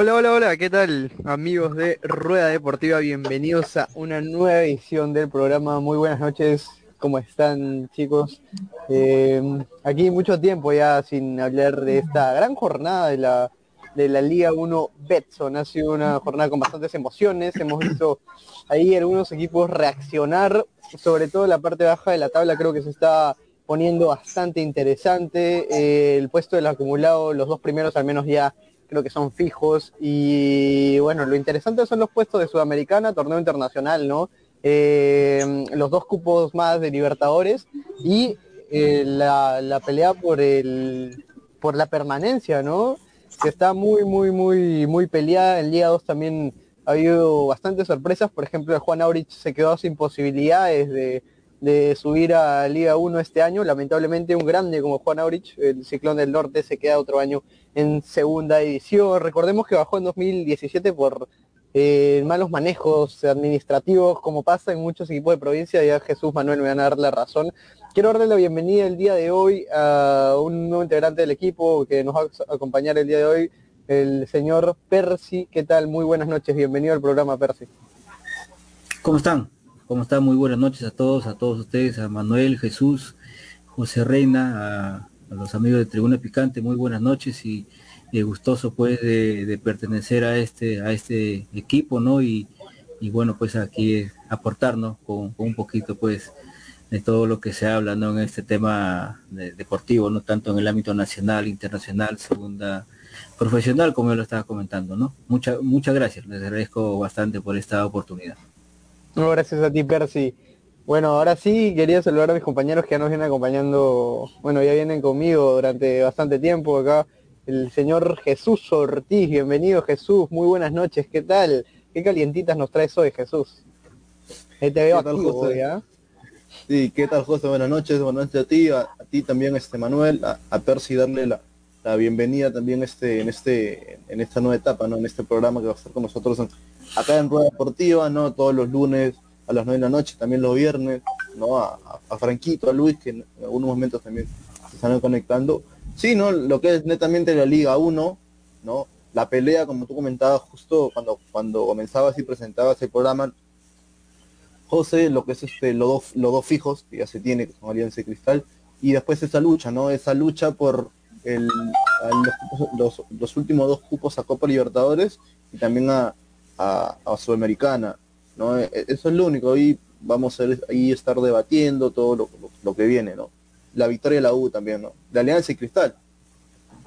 Hola, hola, hola, ¿qué tal amigos de Rueda Deportiva? Bienvenidos a una nueva edición del programa. Muy buenas noches, ¿cómo están chicos? Eh, aquí mucho tiempo ya sin hablar de esta gran jornada de la, de la Liga 1 Betson. Ha sido una jornada con bastantes emociones. Hemos visto ahí algunos equipos reaccionar, sobre todo la parte baja de la tabla creo que se está poniendo bastante interesante. Eh, el puesto del acumulado, los dos primeros al menos ya creo que son fijos. Y bueno, lo interesante son los puestos de Sudamericana, torneo internacional, ¿no? Eh, los dos cupos más de Libertadores y eh, la, pelea por el por la permanencia, ¿no? Que está muy, muy, muy, muy peleada. En Liga 2 también ha habido bastantes sorpresas. Por ejemplo, Juan Aurich se quedó sin posibilidades de, de subir a Liga 1 este año. Lamentablemente un grande como Juan Aurich, el Ciclón del Norte, se queda otro año en segunda edición. Recordemos que bajó en 2017 por eh, malos manejos administrativos, como pasa en muchos equipos de provincia. Ya Jesús Manuel me van a dar la razón. Quiero darle la bienvenida el día de hoy a un nuevo integrante del equipo que nos va a acompañar el día de hoy, el señor Percy. ¿Qué tal? Muy buenas noches. Bienvenido al programa, Percy. ¿Cómo están? ¿Cómo están? Muy buenas noches a todos, a todos ustedes, a Manuel, Jesús, José Reina, a, los amigos de Tribuna Picante, muy buenas noches y, gustoso pues de, pertenecer a este, a este equipo, ¿no? Y, bueno, pues aquí aportarnos con, un poquito pues de todo lo que se habla, ¿no? En este tema deportivo, no tanto en el ámbito nacional, internacional, segunda profesional, como yo lo estaba comentando, ¿no? Muchas muchas gracias, les agradezco bastante por esta oportunidad. No, gracias a ti, Percy. Bueno, ahora sí quería saludar a mis compañeros que ya nos vienen acompañando, bueno, ya vienen conmigo durante bastante tiempo acá. El señor Jesús Ortiz, bienvenido Jesús, muy buenas noches, ¿qué tal? ¿Qué calientitas nos traes hoy, Jesús? te veo activo ¿ah? Sí, ¿qué tal José? Buenas noches, buenas noches a ti, a, ti también, este Manuel, a, Percy darle la, bienvenida también este, en este, en esta nueva etapa, ¿no? En este programa que va a estar con nosotros acá en Rueda Deportiva, ¿no? Todos los lunes a las 9 de la noche, también los viernes, ¿no? A, Franquito, a Luis, que en algunos momentos también se están conectando. Sí, ¿no? Lo que es netamente la Liga 1, ¿no? La pelea, como tú comentabas justo cuando, cuando comenzabas y presentabas el programa, José, lo que es este, los dos, los dos fijos que ya se tiene, que son Alianza y Cristal, y después esa lucha, ¿no? Esa lucha por los, los, últimos dos cupos a Copa Libertadores y también a, a, Sudamericana, ¿no? E, e, eso es lo único, ahí vamos a estar debatiendo todo lo, que viene, ¿no? La victoria de la U también, ¿no? De Alianza y Cristal.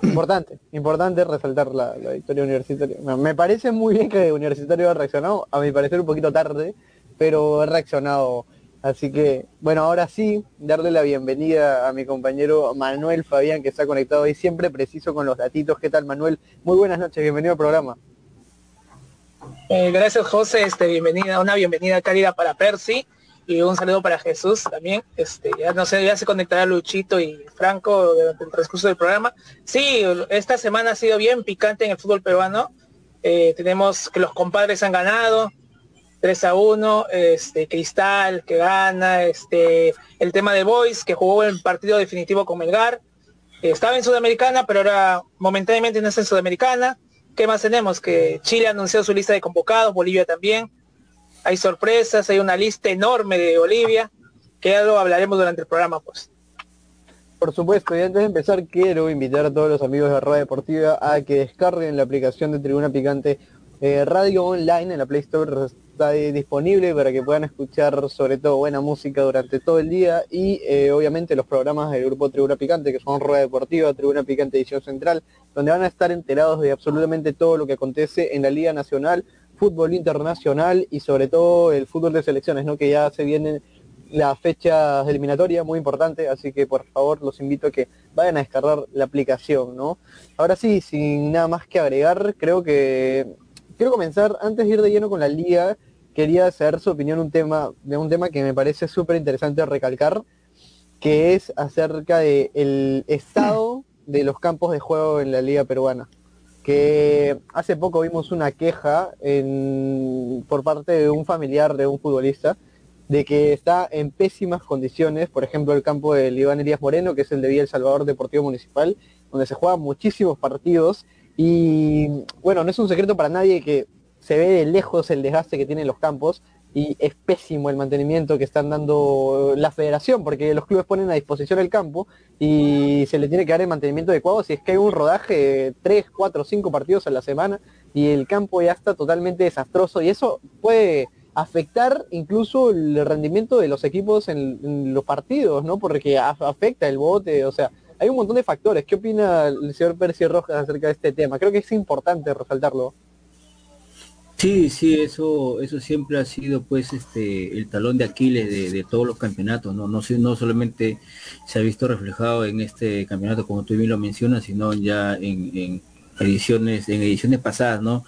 Importante, importante resaltar la, victoria universitaria. Me parece muy bien que Universitario ha reaccionado, a mi parecer un poquito tarde, pero ha reaccionado. Así que, bueno, ahora sí, darle la bienvenida a mi compañero Manuel Fabián, que está conectado ahí, siempre preciso con los datitos. ¿Qué tal, Manuel? Muy buenas noches, bienvenido al programa. Eh, gracias José, este, bienvenida, una bienvenida cálida para Percy y un saludo para Jesús también. Este, ya no sé, ya se conectará Luchito y Franco durante el transcurso del programa. Sí, esta semana ha sido bien picante en el fútbol peruano. Eh, tenemos que los compadres han ganado 3 a 1, este, Cristal que gana, este, el tema de Boys que jugó el partido definitivo con Melgar. estaba en Sudamericana, pero ahora momentáneamente no está en Sudamericana. ¿Qué más tenemos? Que Chile anunció su lista de convocados, Bolivia también. Hay sorpresas, hay una lista enorme de Bolivia, que ya lo hablaremos durante el programa, pues. Por supuesto, y antes de empezar quiero invitar a todos los amigos de Radio Deportiva a que descarguen la aplicación de Tribuna Picante eh, Radio Online en la Play Store está disponible para que puedan escuchar sobre todo buena música durante todo el día y eh, obviamente los programas del grupo Tribuna Picante que son Rueda Deportiva, Tribuna Picante Edición Central, donde van a estar enterados de absolutamente todo lo que acontece en la Liga Nacional, fútbol internacional y sobre todo el fútbol de selecciones, ¿no? que ya se vienen las fechas eliminatorias muy importante, así que por favor los invito a que vayan a descargar la aplicación, ¿no? Ahora sí, sin nada más que agregar, creo que quiero comenzar, antes de ir de lleno con la liga, quería saber su opinión un tema, de un tema que me parece súper interesante recalcar, que es acerca del estado de los campos de juego en la liga peruana. Que hace poco vimos una queja por parte de un familiar de un futbolista de que está en pésimas condiciones, por ejemplo el campo del Iván Elías Moreno, que es el de Villa El Salvador Deportivo Municipal, donde se juegan muchísimos partidos Y bueno, no es un secreto para nadie que se ve de lejos el desgaste que tienen los campos y es pésimo el mantenimiento que están dando la federación, porque los clubes ponen a disposición el campo y se le tiene que dar el mantenimiento adecuado si es que hay un rodaje de 3, 4, 5 partidos a la semana y el campo ya está totalmente desastroso y eso puede afectar incluso el rendimiento de los equipos en, los partidos, ¿no? Porque afecta el bote, o sea, hay un montón de factores. ¿Qué opina el señor Percy Rojas acerca de este tema? Creo que es importante resaltarlo. Sí, sí, eso, eso siempre ha sido pues este el talón de Aquiles de, todos los campeonatos, ¿no? No, no solamente se ha visto reflejado en este campeonato como tú bien lo mencionas, sino ya en, ediciones, en ediciones pasadas, ¿no?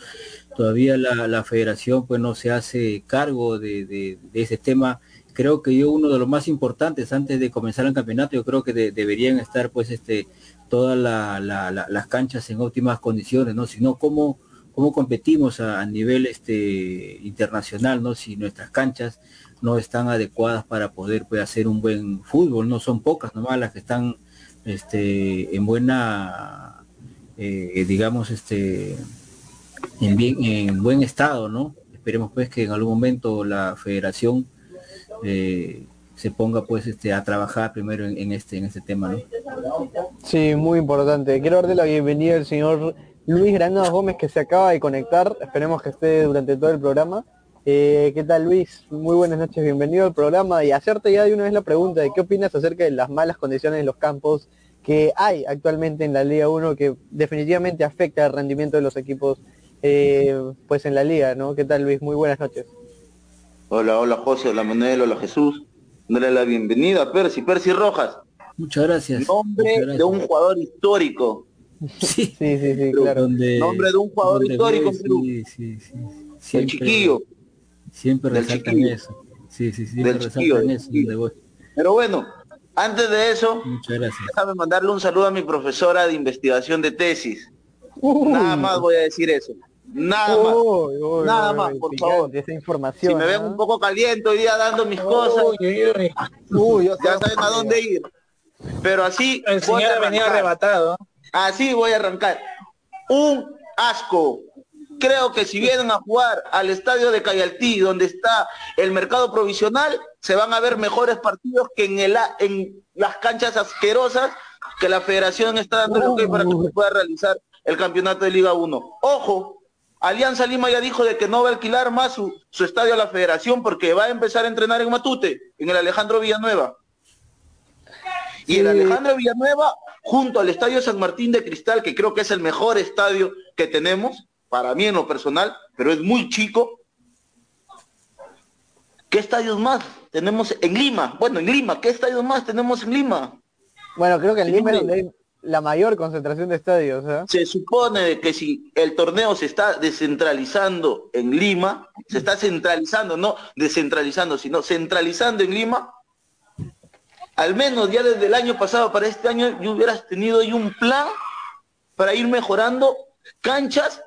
Todavía la, federación pues no se hace cargo de, ese tema. Creo que yo uno de los más importantes antes de comenzar el campeonato, yo creo que deberían estar pues este todas las canchas en óptimas condiciones, ¿no? Sino cómo cómo competimos a, nivel este, internacional, ¿no? Si nuestras canchas no están adecuadas para poder pues, hacer un buen fútbol, no son pocas nomás las que están este, en buena, eh, digamos, este, en, bien, en buen estado, ¿no? Esperemos pues que en algún momento la federación eh, se ponga pues este a trabajar primero en, este en este tema, ¿no? Sí, muy importante. Quiero darle la bienvenida al señor Luis Granados Gómez que se acaba de conectar, esperemos que esté durante todo el programa. Eh, ¿Qué tal Luis? Muy buenas noches, bienvenido al programa y hacerte ya de una vez la pregunta de qué opinas acerca de las malas condiciones en los campos que hay actualmente en la Liga 1 que definitivamente afecta el rendimiento de los equipos eh, pues en la liga, ¿no? ¿Qué tal Luis? Muy buenas noches. Hola, hola José, hola Manuel, hola Jesús. Dale la bienvenida a Percy, Percy Rojas. Muchas gracias. Nombre de un jugador histórico Sí, sí, sí, claro. Nombre de un jugador histórico Sí, sí, sí. el chiquillo. Siempre resaltan eso. Sí, sí, sí. Del chiquillo, eso, Pero bueno, antes de eso, Muchas gracias. déjame mandarle un saludo a mi profesora de investigación de tesis. Nada más voy a decir eso. Nada más. Nada más, por favor. Esa información, si me ven un poco caliente hoy día dando mis cosas, ya saben a dónde ir. Pero así... El señor venido arrebatado. Así voy a arrancar. Un asco. Creo que si vienen a jugar al estadio de Cayaltí, donde está el mercado provisional, se van a ver mejores partidos que en, el, en las canchas asquerosas que la federación está dando para que se pueda realizar el campeonato de Liga 1. Ojo, Alianza Lima ya dijo de que no va a alquilar más su, su estadio a la federación porque va a empezar a entrenar en Matute, en el Alejandro Villanueva. Y el Alejandro Villanueva, junto al Estadio San Martín de Cristal, que creo que es el mejor estadio que tenemos, para mí en lo personal, pero es muy chico. ¿Qué estadios más tenemos en Lima? Bueno, en Lima, ¿qué estadios más tenemos en Lima? Bueno, creo que en Lima la mayor concentración de estadios. ¿eh? Se supone que si el torneo se está descentralizando en Lima, se está centralizando, no descentralizando, sino centralizando en Lima, al menos ya desde el año pasado para este año, yo hubieras tenido ahí un plan para ir mejorando canchas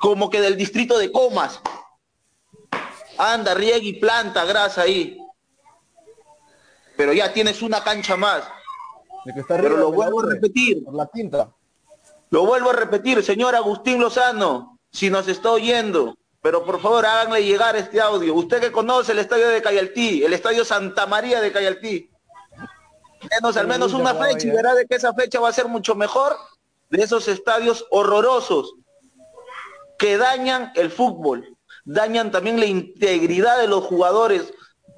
como que del distrito de Comas. Anda, riega y planta grasa ahí. Pero ya tienes una cancha más. Pero lo vuelvo a repetir. Por la tinta. Lo vuelvo a repetir, señor Agustín Lozano, si nos está oyendo, pero por favor háganle llegar este audio. Usted que conoce el estadio de Cayaltí, el estadio Santa María de Cayaltí, menos al menos una fecha y verá de que esa fecha va a ser mucho mejor de esos estadios horrorosos que dañan el fútbol, dañan también la integridad de los jugadores,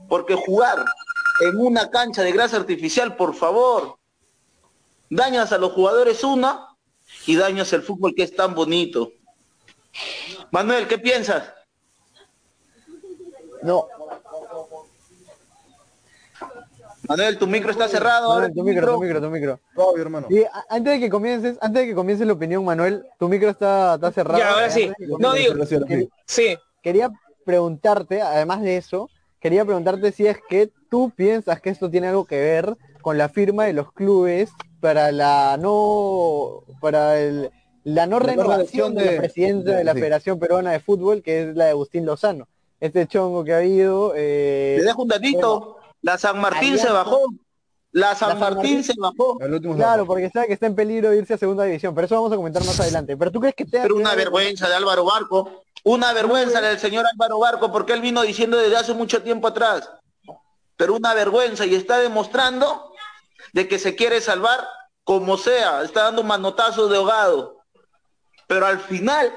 porque jugar en una cancha de grasa artificial, por favor, dañas a los jugadores una y dañas el fútbol que es tan bonito. Manuel, ¿qué piensas? No, Manuel, tu micro está cerrado. tu, micro, tu micro, tu micro. hermano. antes de que comiences, antes de que comience la opinión, Manuel, tu micro está, está cerrado. Ya, ahora sí. No digo. Sí. Quería preguntarte, además de eso, quería preguntarte si es que tú piensas que esto tiene algo que ver con la firma de los clubes para la no para el, la no renovación de, la presidencia de la Federación Peruana de Fútbol, que es la de Agustín Lozano. Este chongo que ha habido. Eh, Te dejo un datito. La San Martín se bajó. La San, Martín, se bajó. Claro, porque sabe que está en peligro de irse a segunda división, pero eso vamos a comentar más adelante. Pero tú crees que te Pero una vergüenza de Álvaro Barco, una vergüenza del señor Álvaro Barco, porque él vino diciendo desde hace mucho tiempo atrás. Pero una vergüenza y está demostrando de que se quiere salvar como sea, está dando manotazos de ahogado. Pero al final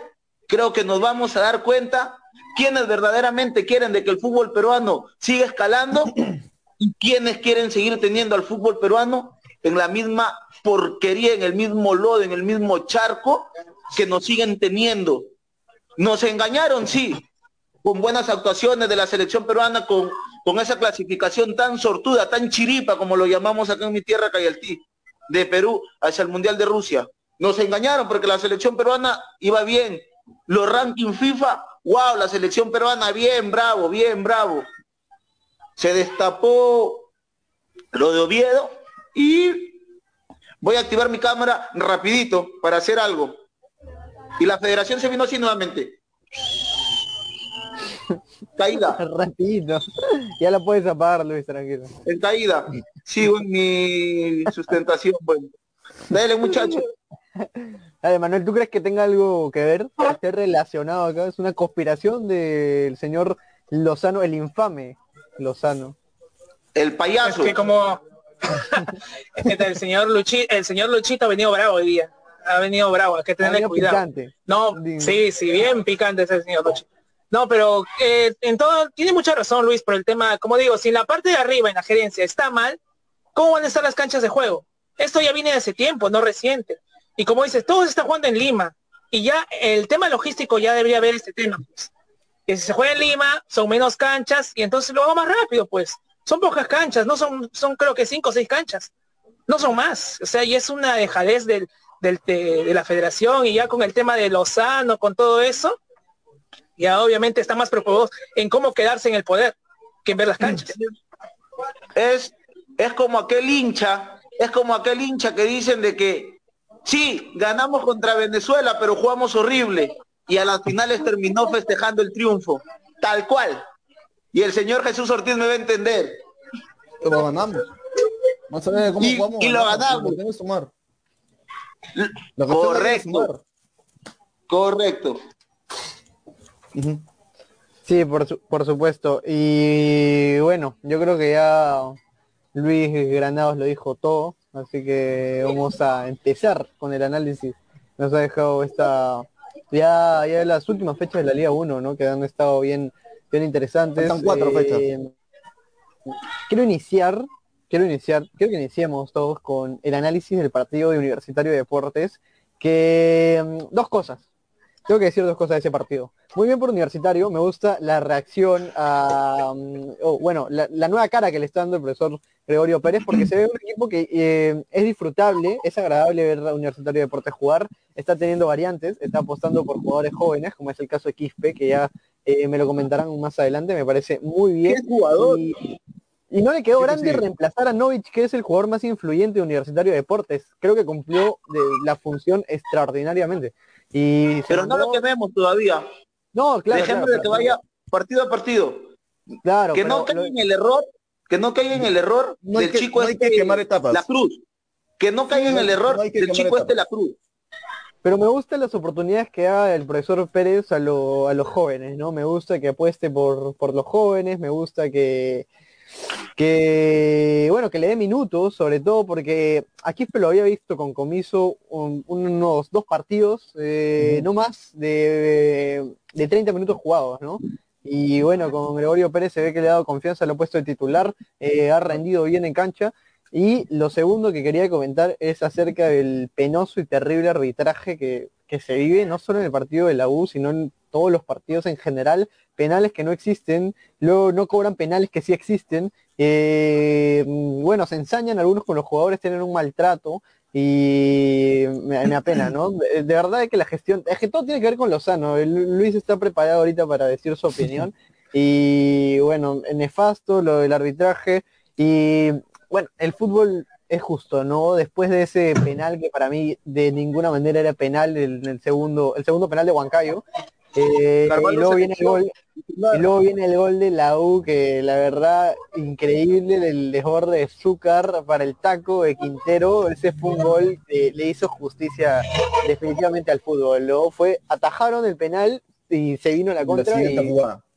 creo que nos vamos a dar cuenta quiénes verdaderamente quieren de que el fútbol peruano siga escalando y quiénes quieren seguir teniendo al fútbol peruano en la misma porquería, en el mismo lodo, en el mismo charco que nos siguen teniendo. Nos engañaron, sí, con buenas actuaciones de la selección peruana, con, con esa clasificación tan sortuda, tan chiripa, como lo llamamos acá en mi tierra, Cayaltí, de Perú hacia el Mundial de Rusia. Nos engañaron porque la selección peruana iba bien. Los rankings FIFA, wow, la selección peruana, bien, bravo, bien, bravo se destapó lo de Oviedo y voy a activar mi cámara rapidito para hacer algo. Y la federación se vino así nuevamente. Caída. Rapidito. Ya la puedes apagar, Luis, tranquilo. En caída. Sigo en mi sustentación, bueno. Dale, muchacho. Dale, Manuel, ¿tú crees que tenga algo que ver? Que esté relacionado acá. Es una conspiración del señor Lozano, el infame Lozano. El payaso. Es que como el señor Luchito, el señor Luchito ha venido bravo hoy día. Ha venido bravo, hay que tenerle cuidado. No, sí, sí, bien picante ese señor Luchito. No, pero eh, en todo, tiene mucha razón Luis por el tema, como digo, si en la parte de arriba, en la gerencia, está mal, ¿cómo van a estar las canchas de juego? Esto ya viene de hace tiempo, no reciente. Y como dices, todos están jugando en Lima. Y ya el tema logístico ya debería haber este tema. Pues que si se juega en Lima son menos canchas y entonces lo hago más rápido, pues. Son pocas canchas, no son, son creo que cinco o seis canchas. No son más. O sea, y es una dejadez del, del de, la federación y ya con el tema de Lozano, con todo eso, ya obviamente está más preocupado en cómo quedarse en el poder que en ver las canchas. Es, es como aquel hincha, es como aquel hincha que dicen de que sí, ganamos contra Venezuela, pero jugamos horrible y a las finales terminó festejando el triunfo, tal cual. Y el Señor Jesús Ortiz me va a entender. Lo ganamos. y, y lo ganamos. Correcto. Correcto. Sí, por, por supuesto. Y bueno, yo creo que ya Luis Granados lo dijo todo, así que vamos a empezar con el análisis. Nos ha dejado esta ya, ya las últimas fechas de la Liga 1, ¿no? Que han estado bien, bien interesantes. Están cuatro fechas. Eh, quiero iniciar, quiero iniciar, quiero que iniciemos todos con el análisis del partido de Universitario de Deportes, que mm, dos cosas. Tengo que decir dos cosas de ese partido. Muy bien por Universitario, me gusta la reacción a, mm, oh, bueno, la, nueva cara que le está dando el profesor Gregorio Pérez, porque se ve un equipo que eh, es disfrutable, es agradable ver a Universitario de Deportes jugar, está teniendo variantes, está apostando por jugadores jóvenes, como es el caso de Quispe, que ya eh, me lo comentarán más adelante, me parece muy bien. jugador? Y, no le quedó grande reemplazar a Novich, que es el jugador más influyente de Universitario de Deportes. Creo que cumplió de la función extraordinariamente. Y Pero no lo quememos todavía. No, claro. Dejemos de que vaya partido a partido. Claro. Que no caiga en el error, que no caiga en el error del chico este, La Cruz. Que no caiga en el error del chico este La Cruz. Pero me gustan las oportunidades que da el profesor Pérez a, lo, a los jóvenes, ¿no? Me gusta que apueste por, por los jóvenes, me gusta que, que bueno, que le dé minutos, sobre todo porque aquí lo había visto con Comiso unos dos partidos, eh, no más, de, de 30 minutos jugados, ¿no? Y bueno, con Gregorio Pérez se ve que le ha dado confianza, lo ha puesto de titular, eh, ha rendido bien en cancha. Y lo segundo que quería comentar es acerca del penoso y terrible arbitraje que, que se vive no solo en el partido de la U, sino en todos los partidos en general, penales que no existen, luego no cobran penales que sí existen, eh, bueno, se ensañan algunos con los jugadores, tienen un maltrato y me, apena, ¿no? De, verdad es que la gestión, es que todo tiene que ver con Lozano, Luis está preparado ahorita para decir su opinión y bueno, nefasto lo del arbitraje y bueno, el fútbol es justo, ¿no? Después de ese penal que para mí de ninguna manera era penal, el, el segundo, el segundo penal de Huancayo, eh, y luego viene el gol. Y luego viene el gol de la U, que la verdad, increíble el desborde de Zúcar para el taco de Quintero. Ese fue un gol que le hizo justicia definitivamente al fútbol. Luego fue, atajaron el penal y se vino la contra y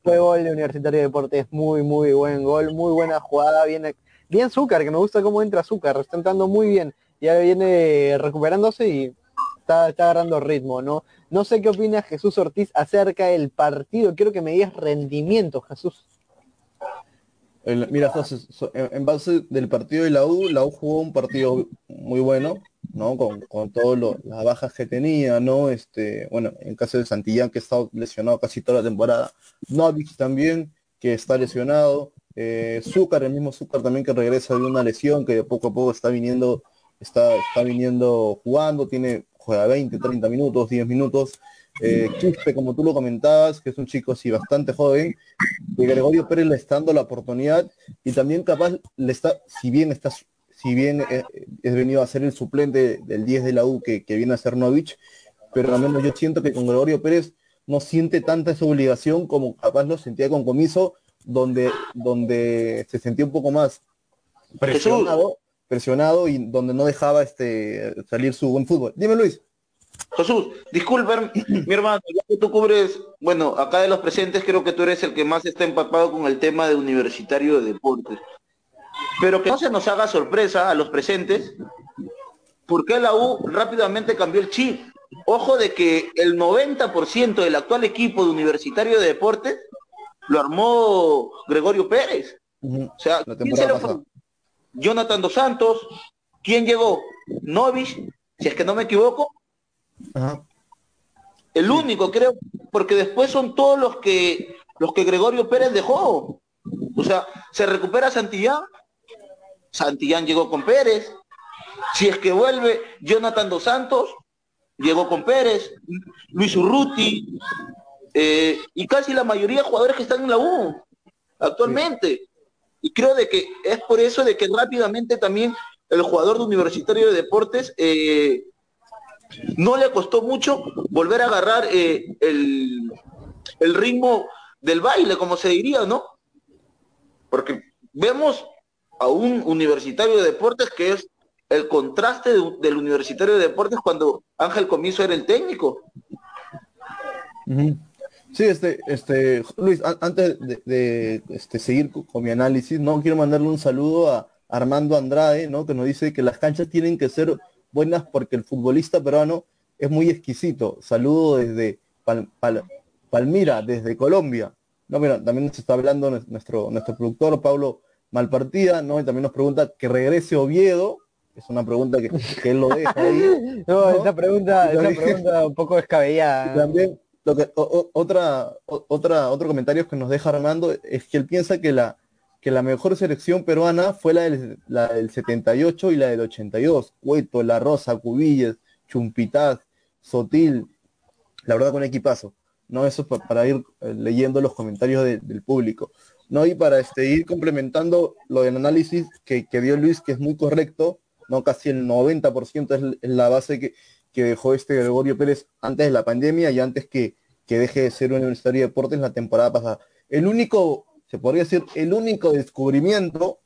fue gol de Universitario de Deportes. Muy, muy buen gol, muy buena jugada, bien, bien Zúcar, que me gusta cómo entra Zúcar, está entrando muy bien. Ya viene recuperándose y está, está agarrando ritmo, ¿no? No sé qué opina Jesús Ortiz acerca del partido. Quiero que me digas rendimiento, Jesús. mira, José, en base del partido de la U, la U jugó un partido muy bueno, ¿no? Con, con todas las bajas que tenía, ¿no? Este, bueno, en caso de Santillán, que ha estado lesionado casi toda la temporada. Novik también, que está lesionado. Eh, Zúcar, el mismo Zúcar también que regresa de una lesión, que de poco a poco está viniendo, está, está viniendo jugando, tiene juega 20, 30 minutos, 10 minutos. Eh, Quispe, como tú lo comentabas, que es un chico así bastante joven, que Gregorio Pérez le está dando la oportunidad y también capaz le está, si bien está, si bien eh, es venido a ser el suplente del 10 de la U que, viene a ser Novich, pero al menos yo siento que con Gregorio Pérez no siente tanta esa obligación como capaz lo sentía con Comiso, donde, donde se sentía un poco más presionado presionado y donde no dejaba este salir su buen fútbol. Dime Luis. Jesús, disculpen, mi hermano, ya que tú cubres, bueno, acá de los presentes creo que tú eres el que más está empapado con el tema de universitario de deportes. Pero que no se nos haga sorpresa a los presentes, porque la U rápidamente cambió el chip. Ojo de que el 90% del actual equipo de universitario de deportes lo armó Gregorio Pérez. O sea, ¿quién se, Jonathan Dos Santos, ¿quién llegó? Novich, si es que no me equivoco. El único, creo, porque después son todos los que los que Gregorio Pérez dejó. O sea, se recupera Santillán, Santillán llegó con Pérez. Si es que vuelve Jonathan Dos Santos, llegó con Pérez, Luis Urruti, eh, y casi la mayoría de jugadores que están en la U actualmente. Y creo de que es por eso de que rápidamente también el jugador de Universitario de Deportes eh, no le costó mucho volver a agarrar eh, el, ritmo del baile, como se diría, ¿no? Porque vemos a un universitario de deportes que es el contraste del universitario de deportes cuando Ángel Comiso era el técnico. Sí, este, este, Luis, antes de, este, seguir con, mi análisis, no quiero mandarle un saludo a Armando Andrade, ¿no? Que nos dice que las canchas tienen que ser buenas porque el futbolista peruano es muy exquisito. Saludo desde Palmira, desde Colombia. No, mira, también nos está hablando nuestro, nuestro productor Pablo Malpartida, ¿no? Y también nos pregunta que regrese Oviedo. Es una pregunta que, él lo deja ahí. no, esa pregunta, esa pregunta un poco descabellada. también otra, otra, otro comentario que nos deja Armando es que él piensa que la, que la mejor selección peruana fue la del, la del 78 y la del 82. Cueto, La Rosa, Cubillas, Chumpitaz, Sotil, la verdad con equipazo. ¿no? Eso para ir eh, leyendo los comentarios del público. ¿no? Y para este, ir complementando lo del análisis que, dio Luis, que es muy correcto, ¿no? casi el 90% es la base que, que dejó este Gregorio Pérez antes de la pandemia y antes que, que deje de ser un universitario de deportes la temporada pasada. El único, se podría decir, el único descubrimiento,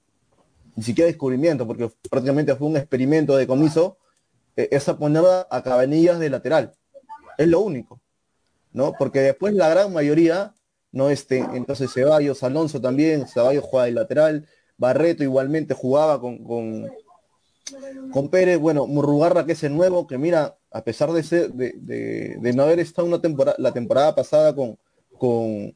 ni siquiera descubrimiento, porque prácticamente fue un experimento de comiso, eh, es a a Cabanillas de lateral. Es lo único, ¿no? Porque después la gran mayoría, no este, entonces Ceballos, Alonso también, Ceballos juega de lateral, Barreto igualmente jugaba con, con Pérez, bueno, Murrugarra que es el nuevo, que mira, a pesar de ser, de, no haber estado una temporada, la temporada pasada con, con,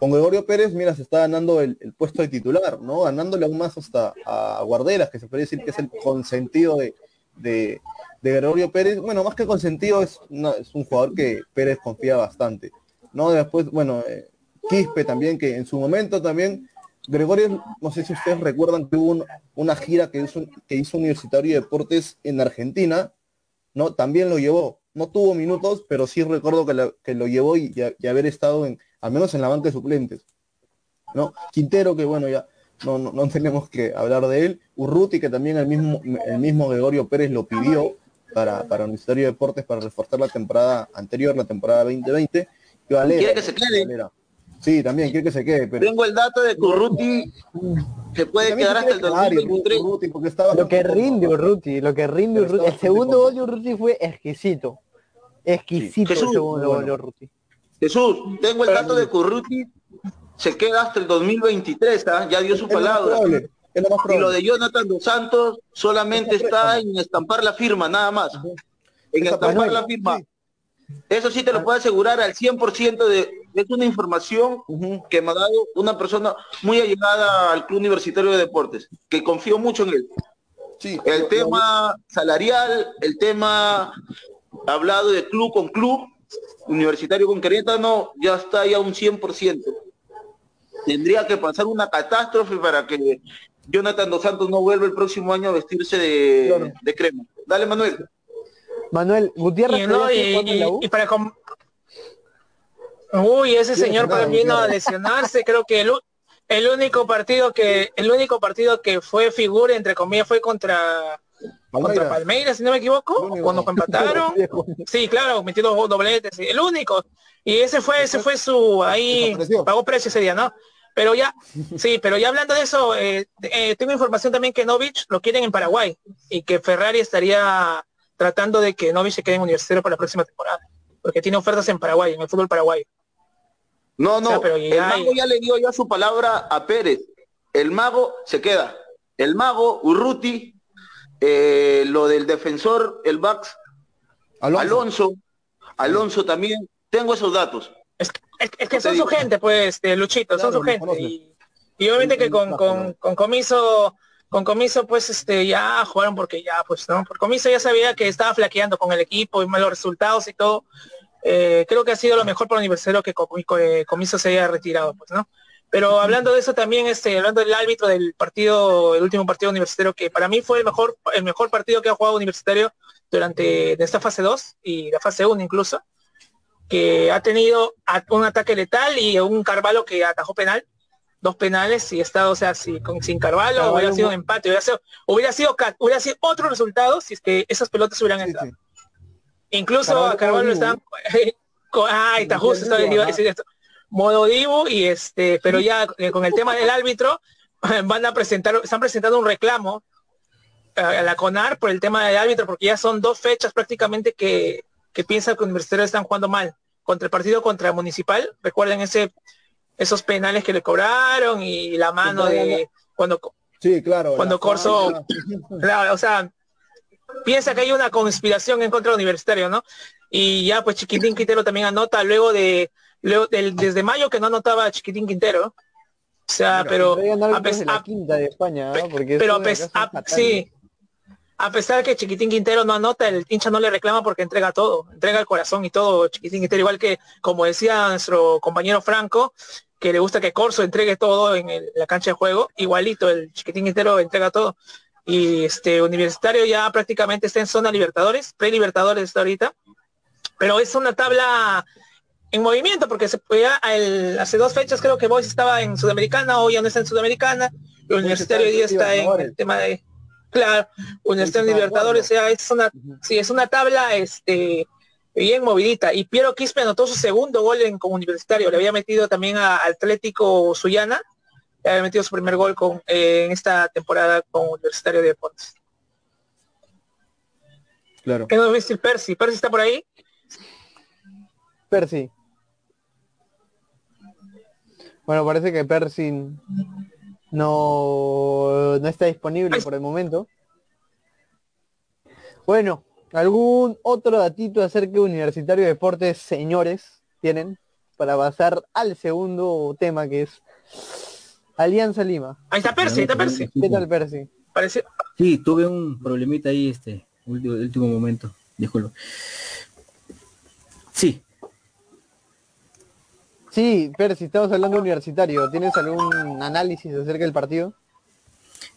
Gregorio Pérez, mira, se está ganando el, puesto de titular, ¿no? Ganándole aún más hasta a Guarderas, que se puede decir que es el consentido de, de, Gregorio Pérez. Bueno, más que consentido, es, es un jugador que Pérez confía bastante. ¿no? Después, bueno, eh, Quispe también, que en su momento también Gregorio, no sé si ustedes recuerdan que hubo una gira que hizo, que hizo Universitario de Deportes en Argentina, ¿no? También lo llevó. No tuvo minutos, pero sí recuerdo que, lo llevó y, haber estado en, al menos en la banca de suplentes. ¿no? Quintero, que bueno, ya no, no, tenemos que hablar de él. Urruti, que también el mismo, el mismo Gregorio Pérez lo pidió para, para Universitario de Deportes para reforzar la temporada anterior, la temporada 2020. Valera, ¿Quiere que se? Sí, también quiere que se quede. Tengo el dato de que Urruti se puede quedar hasta el 2023. lo que rinde Urruti, lo que rinde Urruti. El segundo gol de Urruti fue exquisito. Exquisito el segundo gol de Urruti. Jesús, tengo el dato de que Urruti se queda hasta el 2023, ¿ah? ya dio su palabra. y lo de Jonathan dos Santos solamente está en estampar la firma, nada más. En estampar la firma. Eso sí te lo puedo asegurar al 100% de, es una información que me ha dado una persona muy allegada al Club Universitario de Deportes, que confío mucho en él. Sí, el tema salarial, el tema hablado de club con club, universitario con Querétaro, ya está ya un 100% tendría que pasar una catástrofe para que Jonathan Dos Santos no vuelva el próximo año a vestirse de, crema. Dale, Manuel. Manuel, Gutiérrez. Y, para Uy, ese señor para mí no a lesionarse, creo que el, el único partido que el único partido que fue figura entre comillas fue contra contra Palmeiras, si no me equivoco, cuando empataron. sí, claro, metió dos dobletes, el único. Y ese fue ese fue su ahí pagó precio ese día, ¿no? Pero ya, sí, pero ya hablando de eso, eh, eh, tengo información también que Novich lo quieren en Paraguay y que Ferrari estaría tratando de que Novich se quede en Universitario para la próxima temporada, porque tiene ofertas en Paraguay, en el fútbol paraguayo. No, no, pero el mago ya le dio ya su palabra a Pérez. El mago se queda. El mago, Urruti, eh, lo del defensor, el Bax, Alonso, Alonso también, tengo esos datos. Es, que son su gente, pues, de Luchito, son su gente. Y, obviamente que con, con, comiso, con comiso, pues, este, ya jugaron porque ya, pues, ¿no? Por comiso ya sabía que estaba flaqueando con el equipo y malos resultados y todo. Eh, creo que ha sido lo mejor para el Universitario que eh, comiso se haya retirado, pues, ¿no? Pero hablando de eso también, este, hablando del árbitro del partido, el último partido universitario, que para mí fue el mejor, el mejor partido que ha jugado universitario durante esta fase 2 y la fase 1 incluso que ha tenido un ataque letal y un Carvalho que atajó penal, dos penales y está, o sea, si, con, sin Carvalho, hubiera sido un empate, hubiera sido, hubiera sido, hubiera sido otro resultado si es que esas pelotas hubieran entrado. Incluso a Carvalho estaban, ay, está justo, estaba decir esto, modo Divo y este, pero ya eh, con el tema del árbitro van a presentar, están presentando un reclamo a la CONAR por el tema del árbitro, porque ya son dos fechas prácticamente que que piensa que Universitario están jugando mal. Contra el partido contra Municipal, recuerden ese esos penales que le cobraron y la mano de cuando sí claro cuando Corso claro o sea piensa que hay una conspiración en contra del universitario no y ya pues Chiquitín Quintero también anota luego de luego del, desde mayo que no anotaba Chiquitín Quintero. O sea pero a pesar de España pero a pesar sí a pesar que Chiquitín Quintero no anota, el hincha no le reclama porque entrega todo, entrega el corazón y todo, Chiquitín Quintero, igual que como decía nuestro compañero Franco, que le gusta que Corso entregue todo en la cancha de juego, igualito, el Chiquitín Quintero entrega todo. Y este Universitario ya prácticamente está en zona Libertadores, pre-Libertadores está ahorita, pero es una tabla en movimiento porque se hace dos fechas creo que Boys estaba en Sudamericana, hoy ya no está en Sudamericana, el Universitario hoy día está en el tema de Claro, Universidad Libertadores, o sea, es una, sí, es una tabla este bien movidita. Y Piero Quispe anotó su segundo gol en como universitario. Le había metido también a Atlético Suyana, le había metido su primer gol con, eh, en esta temporada con Universitario de Deportes. Claro. ¿Qué nos viste el Percy? ¿Percy está por ahí? Percy. Bueno, parece que Percy no, no está disponible por el momento. Bueno, ¿algún otro datito acerca de Universitario de Deportes, señores, tienen? Para pasar al segundo tema que es Alianza Lima. Ahí está Percy, ahí está Percy. ¿Qué tal Percy? Parece... Sí, tuve un problemita ahí este último, último momento, disculpa. Sí, Sí, pero si estamos hablando universitario, ¿tienes algún análisis acerca del partido?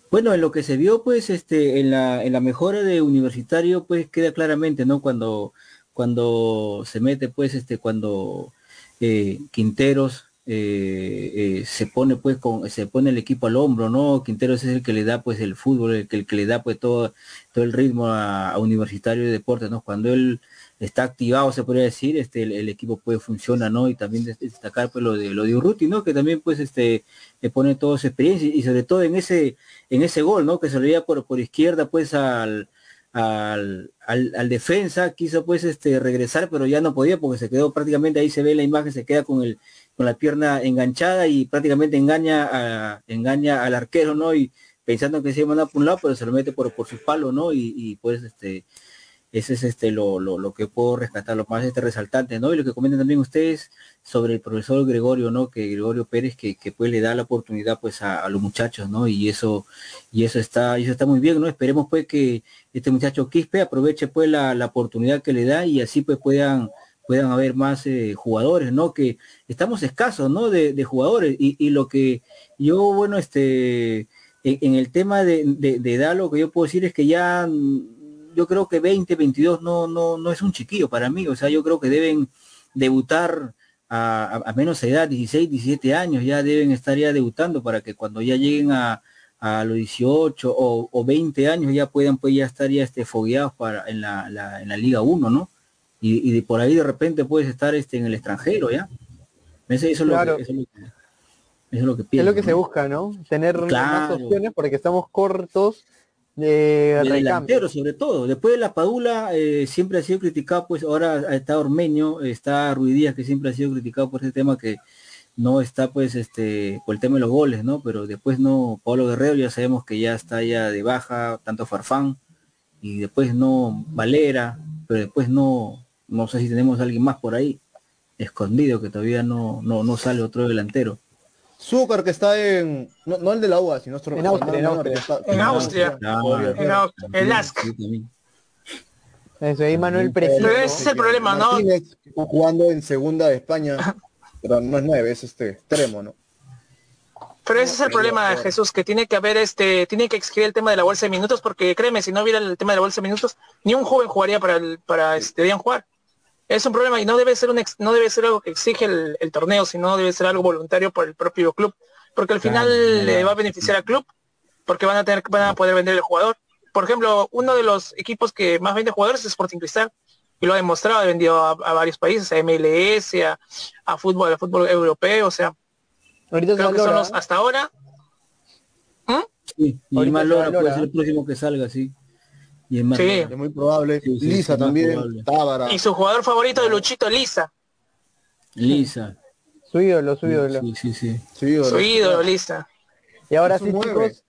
Bueno, en lo que se vio, pues, este, en la, en la mejora de universitario, pues queda claramente, ¿no? Cuando, cuando se mete, pues, este, cuando eh, Quinteros eh, eh, se pone, pues, con, se pone el equipo al hombro, ¿no? Quinteros es el que le da, pues, el fútbol, el que, el que le da, pues, todo, todo el ritmo a, Universitario de Deportes, ¿no? Cuando él está activado, se podría decir, este, el, equipo puede funciona, ¿no? Y también destacar pues lo de lo de Urruti, ¿no? Que también pues este le pone toda su experiencia y sobre todo en ese en ese gol, ¿no? Que lo por, por izquierda pues al al, al, defensa, quiso pues este regresar, pero ya no podía porque se quedó prácticamente, ahí se ve la imagen, se queda con el la pierna enganchada y prácticamente engaña a, engaña al arquero, ¿no? Y pensando que se iba a por un lado, pero se lo mete por, por su palo, ¿no? Y, y pues este ese es este lo, lo, que puedo rescatar, lo más este resaltante, ¿no? Y lo que comentan también ustedes sobre el profesor Gregorio, ¿no? Que Gregorio Pérez que, que pues le da la oportunidad pues a, los muchachos, ¿no? Y eso, y eso está, eso está muy bien, ¿no? Esperemos pues que este muchacho Quispe aproveche pues la, la oportunidad que le da y así pues puedan puedan haber más eh, jugadores, ¿no? Que estamos escasos, ¿no? De, jugadores. Y, lo que yo, bueno, este, en, el tema de, da, lo que yo puedo decir es que ya yo creo que 20, 22 no, no, no es un chiquillo para mí, o sea, yo creo que deben debutar a, menos edad, 16, 17 años, ya deben estar ya debutando para que cuando ya lleguen a, a los 18 o, 20 años ya puedan pues ya estar ya este, fogueados para, en, la, en la Liga 1, ¿no? Y, y, por ahí de repente puedes estar este, en el extranjero, ¿ya? Eso, es, lo que, eso, es lo que pienso, Es lo que se busca, ¿no? Tener más opciones porque estamos cortos de, delantero sobre todo. Después de la Padula eh, siempre ha sido criticado, pues ahora está Ormeño, está Ruidías que siempre ha sido criticado por ese tema que no está pues este por el tema de los goles, ¿no? Pero después no, Pablo Guerrero ya sabemos que ya está ya de baja, tanto Farfán, y después no Valera, pero después no, no sé si tenemos a alguien más por ahí, escondido, que todavía no, no, no sale otro delantero. Zúcar que está en. No, el de la UA, sino otro. En Austria. En Austria. En Austria. En. Eso ahí Manuel Pero ese es el problema, ¿no? Jugando en segunda de España. Pero no es nueve, es este extremo, ¿no? Pero ese es el problema, Jesús, que tiene que haber este, tiene que exigir el tema de la bolsa de minutos, porque créeme, si no hubiera el tema de la bolsa de minutos, ni un joven jugaría para el, para este, jugar es un problema y no debe ser un no debe ser algo que exige el, torneo, sino debe ser algo voluntario por el propio club, porque al final le va a beneficiar al club, porque van a tener van a poder vender el jugador. Por ejemplo, uno de los equipos que más vende jugadores es Sporting Cristal y lo ha demostrado, ha vendido a, varios países, a MLS, a, fútbol, a fútbol europeo, o sea, Ahorita creo que son los, hasta ahora. ¿Mm? Sí, y más puede ser el próximo que salga, sí. Y es, sí. muy probable. Lisa también. Y su jugador favorito de Luchito, Lisa. Lisa. Su ídolo, su ídolo. Sí, sí, sí. Su ídolo, Lisa. Y ahora sí, chicos.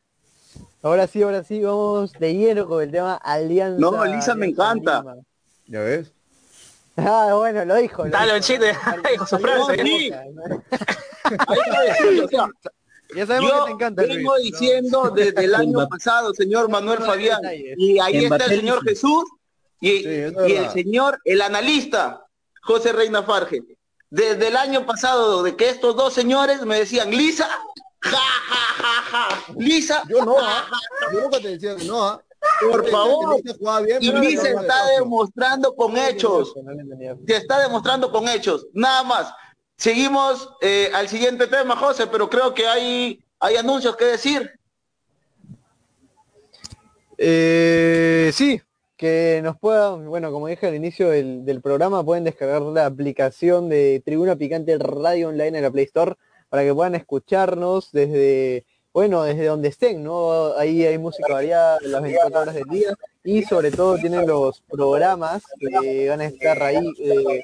Ahora sí, ahora sí, vamos de lleno con el tema Alianza. No, Lisa me encanta. ¿Ya ves? Ah, bueno, lo dijo. Dale, chiste, dijo su frase. Ya sabemos Yo que te encanta. Vengo diciendo desde el año pasado, señor Manuel Fabián, y ahí está el señor Jesús y, el señor, el analista, José Reina Farge. Desde el año pasado, de que estos dos señores me decían, Lisa, ja, ja, ja, ja, Lisa. Yo no, ¿ah? yo nunca te decía que no, ¿ah? Por favor. y Lisa está demostrando con hechos. Se está demostrando con hechos. Nada más. Seguimos eh, al siguiente tema, José, pero creo que hay, hay anuncios que decir. Eh, sí, que nos puedan, bueno, como dije al inicio del, programa, pueden descargar la aplicación de Tribuna Picante Radio Online en la Play Store para que puedan escucharnos desde, bueno, desde donde estén, ¿no? Ahí hay música variada las 24 horas del día y sobre todo tienen los programas que van a estar ahí. Eh,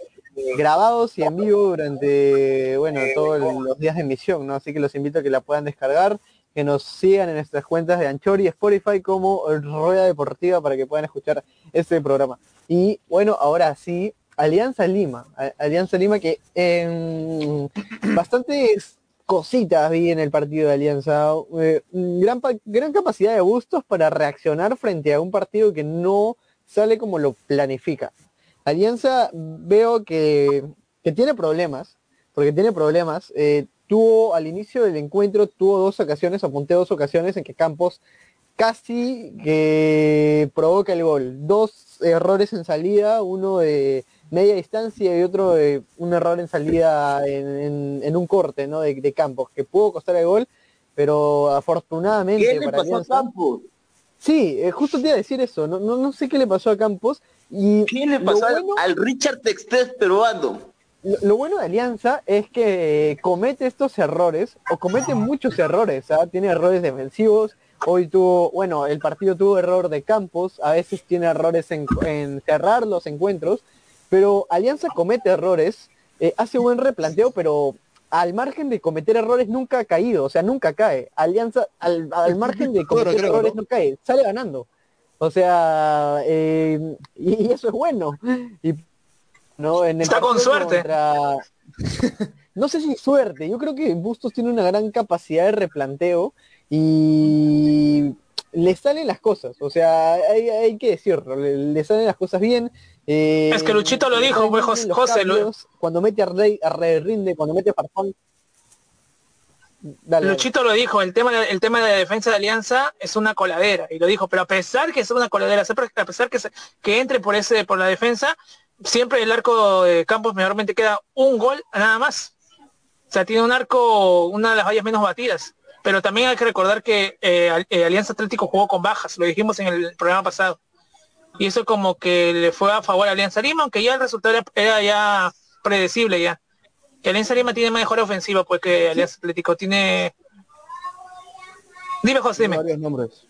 grabados y en vivo durante, bueno, todos los días de emisión, ¿no? Así que los invito a que la puedan descargar, que nos sigan en nuestras cuentas de Anchor y Spotify como Rueda Deportiva para que puedan escuchar este programa. Y bueno, ahora sí, Alianza Lima, Alianza Lima que en bastantes cositas vi en el partido de Alianza, eh, gran, gran capacidad de gustos para reaccionar frente a un partido que no sale como lo planifica. Alianza veo que, tiene problemas, porque tiene problemas. Eh, tuvo al inicio del encuentro, tuvo dos ocasiones, apunté dos ocasiones en que Campos casi que provoca el gol. Dos errores en salida, uno de media distancia y otro de un error en salida en, un corte ¿no? de, Campos, que pudo costar el gol, pero afortunadamente ¿Qué le pasó a Campos? Sí, eh, justo te iba a decir eso, no, no, no sé qué le pasó a Campos. Y ¿Qué le pasó al Richard Textes peruano? Lo, bueno de Alianza es que comete estos errores, o comete muchos errores, ¿ah? tiene errores defensivos, hoy tuvo, bueno, el partido tuvo error de Campos, a veces tiene errores en, cerrar los encuentros, pero Alianza comete errores, eh, hace buen replanteo, pero al margen de cometer errores nunca ha caído, o sea, nunca cae. Alianza, al, margen de cometer errores no cae, sale ganando. O sea, eh, y, eso es bueno. Y, ¿no? En Está con suerte. no sé si suerte, yo creo que Bustos tiene una gran capacidad de replanteo y le salen las cosas, o sea, hay, que decirlo, le, salen las cosas bien. Eh, es que Luchito lo dijo, pues, José, cuando mete a Rey, a Rey Rinde, cuando mete a Farfán. Luchito lo dijo, el tema, el tema de la defensa de Alianza es una coladera, y lo dijo, pero a pesar que es una coladera, a pesar que, que entre por ese, por la defensa, siempre el arco de Campos mejormente queda un gol nada más. O sea, tiene un arco, una de las vallas menos batidas pero también hay que recordar que eh, eh, Alianza Atlético jugó con bajas, lo dijimos en el programa pasado. Y eso como que le fue a favor a Alianza Lima, aunque ya el resultado era, ya predecible ya. Que Alianza Lima tiene mejor ofensiva, pues que Alianza Atlético tiene... Dime José, dime. Varios nombres.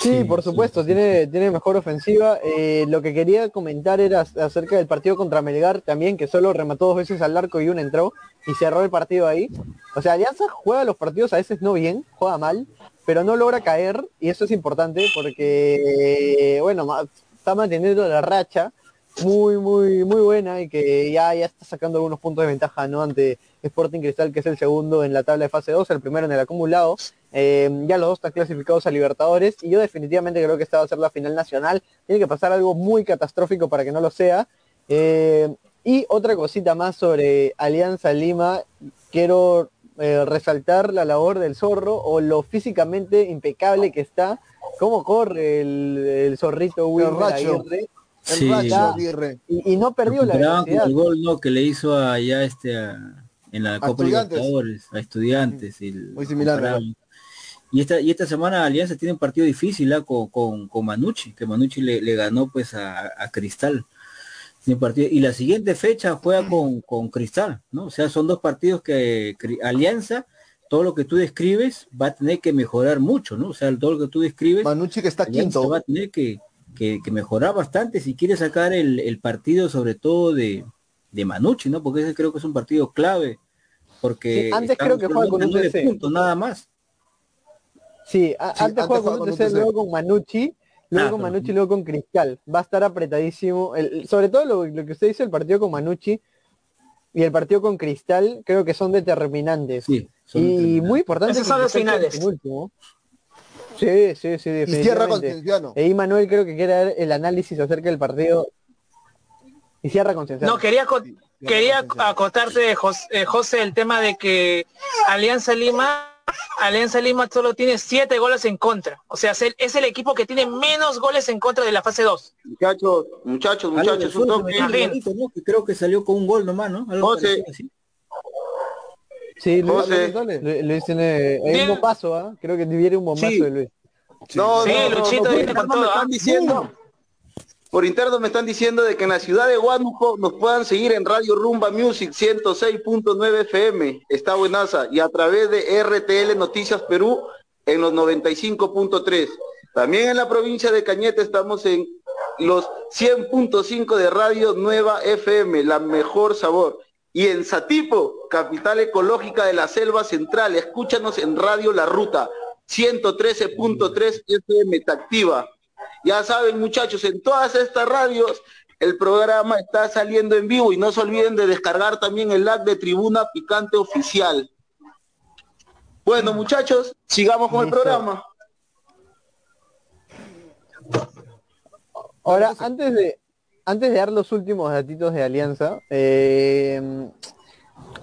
Sí, por supuesto, Tiene, tiene mejor ofensiva. Eh, lo que quería comentar era acerca del partido contra Melgar también, que solo remató dos veces al arco y uno entró y cerró el partido ahí. O sea, Alianza juega los partidos a veces no bien, juega mal, pero no logra caer y eso es importante porque, bueno, está manteniendo la racha muy, muy, muy buena y que ya, ya está sacando algunos puntos de ventaja, ¿no? Ante Sporting Cristal, que es el segundo en la tabla de fase 2, el primero en el acumulado. Eh, ya los dos están clasificados a Libertadores y yo definitivamente creo que esta va a ser la final nacional. Tiene que pasar algo muy catastrófico para que no lo sea. Eh, y otra cosita más sobre Alianza Lima, quiero eh, resaltar la labor del zorro o lo físicamente impecable que está, cómo corre el, zorrito Aguirre. Sí. Y, no perdió la velocidad. el gol no que le hizo allá este en la Copa Libertadores a estudiantes muy similar y esta, y esta semana Alianza tiene un partido difícil ¿ah? con, con, Manucci, que Manucci le, ganó pues a, Cristal. Partido, y la siguiente fecha juega con, con Cristal, ¿no? O sea, son dos partidos que Alianza, todo lo que tú describes va a tener que mejorar mucho, ¿no? O sea, todo lo que tú describes. Manucci que está quinto. Va a tener que, que, mejorar bastante si quiere sacar el, partido sobre todo de, de Manucci, ¿no? Porque ese creo que es un partido clave. Porque antes creo que juega con un puntos, nada más. Sí, antes, juega con un luego con Manucci, luego ah, con Manucci, luego con Cristal. Va a estar apretadísimo. El, sobre todo lo, que usted dice, el partido con Manucci y el partido con Cristal, creo que son determinantes. Sí, y muy importante. Esos son los finales. Sí, sí, sí, definitivamente. Y Manuel creo que quiere dar el análisis acerca del partido. Y cierra con No, quería, quería acotarte, José, eh, José, el tema de que Alianza Lima Alianza Lima solo tiene siete goles en contra. O sea, es el, equipo que tiene menos goles en contra de la fase 2. Muchachos, muchachos, muchachos, un toque. creo que salió con un gol nomás, ¿no? José. Sí, Luis, Luis tiene el un paso, ¿ah? Creo que tuviera un bombazo de Luis. No, no, Luchito no, no, con todo, están ¿ah? diciendo. Por interno me están diciendo de que en la ciudad de Huánuco nos puedan seguir en Radio Rumba Music 106.9 FM, está buenaza, y a través de RTL Noticias Perú en los 95.3. También en la provincia de Cañete estamos en los 100.5 de Radio Nueva FM, la mejor sabor. Y en Satipo, capital ecológica de la selva central, escúchanos en Radio La Ruta 113.3 FM, te activa. Ya saben muchachos, en todas estas radios el programa está saliendo en vivo y no se olviden de descargar también el app de Tribuna Picante Oficial. Bueno muchachos, sigamos con el programa. Ahora, antes de, antes de dar los últimos datitos de Alianza, eh,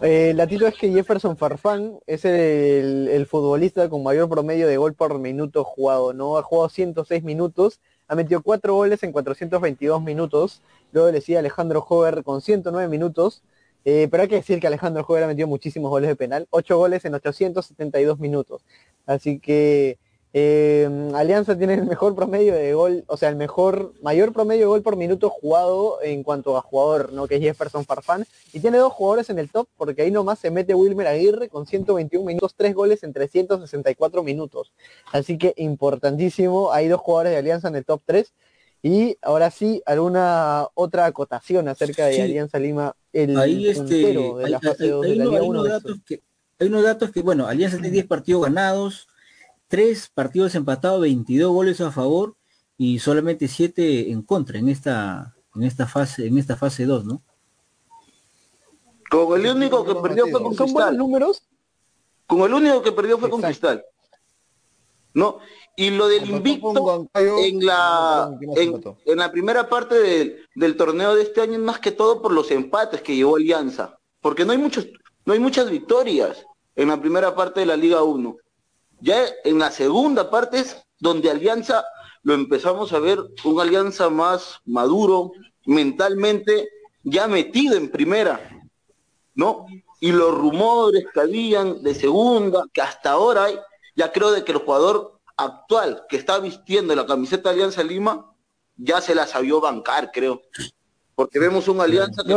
el datito es que Jefferson Farfán es el, futbolista con mayor promedio de gol por minuto jugado, ¿no? Ha jugado 106 minutos ha metido cuatro goles en 422 minutos. Luego le sigue Alejandro Hover con 109 minutos. Eh, pero hay que decir que Alejandro Hover ha metido muchísimos goles de penal. Ocho goles en 872 minutos. Así que Eh, Alianza tiene el mejor promedio de gol, o sea, el mejor, mayor promedio de gol por minuto jugado en cuanto a jugador, ¿no? Que es Jefferson Farfán. Y tiene dos jugadores en el top, porque ahí nomás se mete Wilmer Aguirre con 121 minutos, tres goles en 364 minutos. Así que importantísimo, hay dos jugadores de Alianza en el top 3. Y ahora sí, alguna otra acotación acerca de Alianza Lima, el ahí este, de la fase 2 de la Liga 1. hay unos datos que, bueno, Alianza tiene 10 partidos ganados, tres partidos empatados, 22 goles a favor y solamente 7 en contra en esta en esta fase en esta fase 2, ¿no? Con el único que perdió fue con Cristal. números? Con el único que perdió fue con Cristal. ¿No? Y lo del invicto en la en, la primera parte del, del torneo de este año es más que todo por los empates que llevó Alianza, porque no hay muchos no hay muchas victorias en la primera parte de la Liga 1. Ya en la segunda parte es donde Alianza lo empezamos a ver, un Alianza más maduro, mentalmente ya metido en primera, ¿no? Y los rumores que habían de segunda, que hasta ahora hay, ya creo de que el jugador actual que está vistiendo la camiseta de Alianza Lima, ya se la sabió bancar, creo. Porque vemos un Alianza que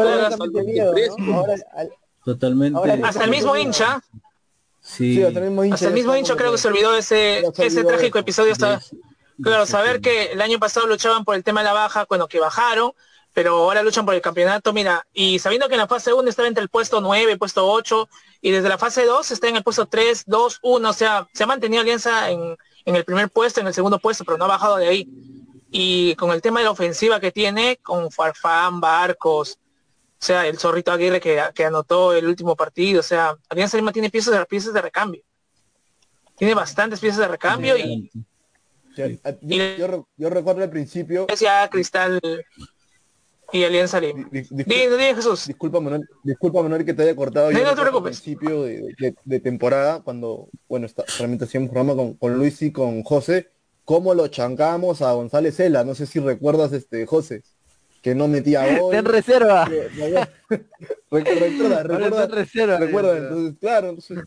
Totalmente. hasta el mismo hincha Sí. hasta el mismo hincha, creo que se olvidó ese, ese trágico episodio. Está, claro, saber que el año pasado luchaban por el tema de la baja, bueno, que bajaron, pero ahora luchan por el campeonato, mira, y sabiendo que en la fase 1 estaba entre el puesto 9, puesto 8, y desde la fase 2 está en el puesto 3, 2, 1, o sea, se ha mantenido Alianza en, en el primer puesto, en el segundo puesto, pero no ha bajado de ahí. Y con el tema de la ofensiva que tiene, con Farfán, Barcos, o sea, el zorrito Aguirre que, que anotó el último partido, o sea, Alianza Lima tiene piezas de, piezas de recambio. Tiene bastantes piezas de recambio y, yo, recuerdo al principio. Decía Cristal y Alianza Lima. Dime, Jesús. Disculpa Manuel, disculpa Manuel que te haya cortado. No, no te Al principio de, temporada, cuando, bueno, está, realmente hacíamos un programa con, con Luis y con José, cómo lo chancamos a González Cela. No sé si recuerdas, este José que no metía gol. en reserva. recuerda, recuerda, reserva. Recuerda, entonces, claro, entonces,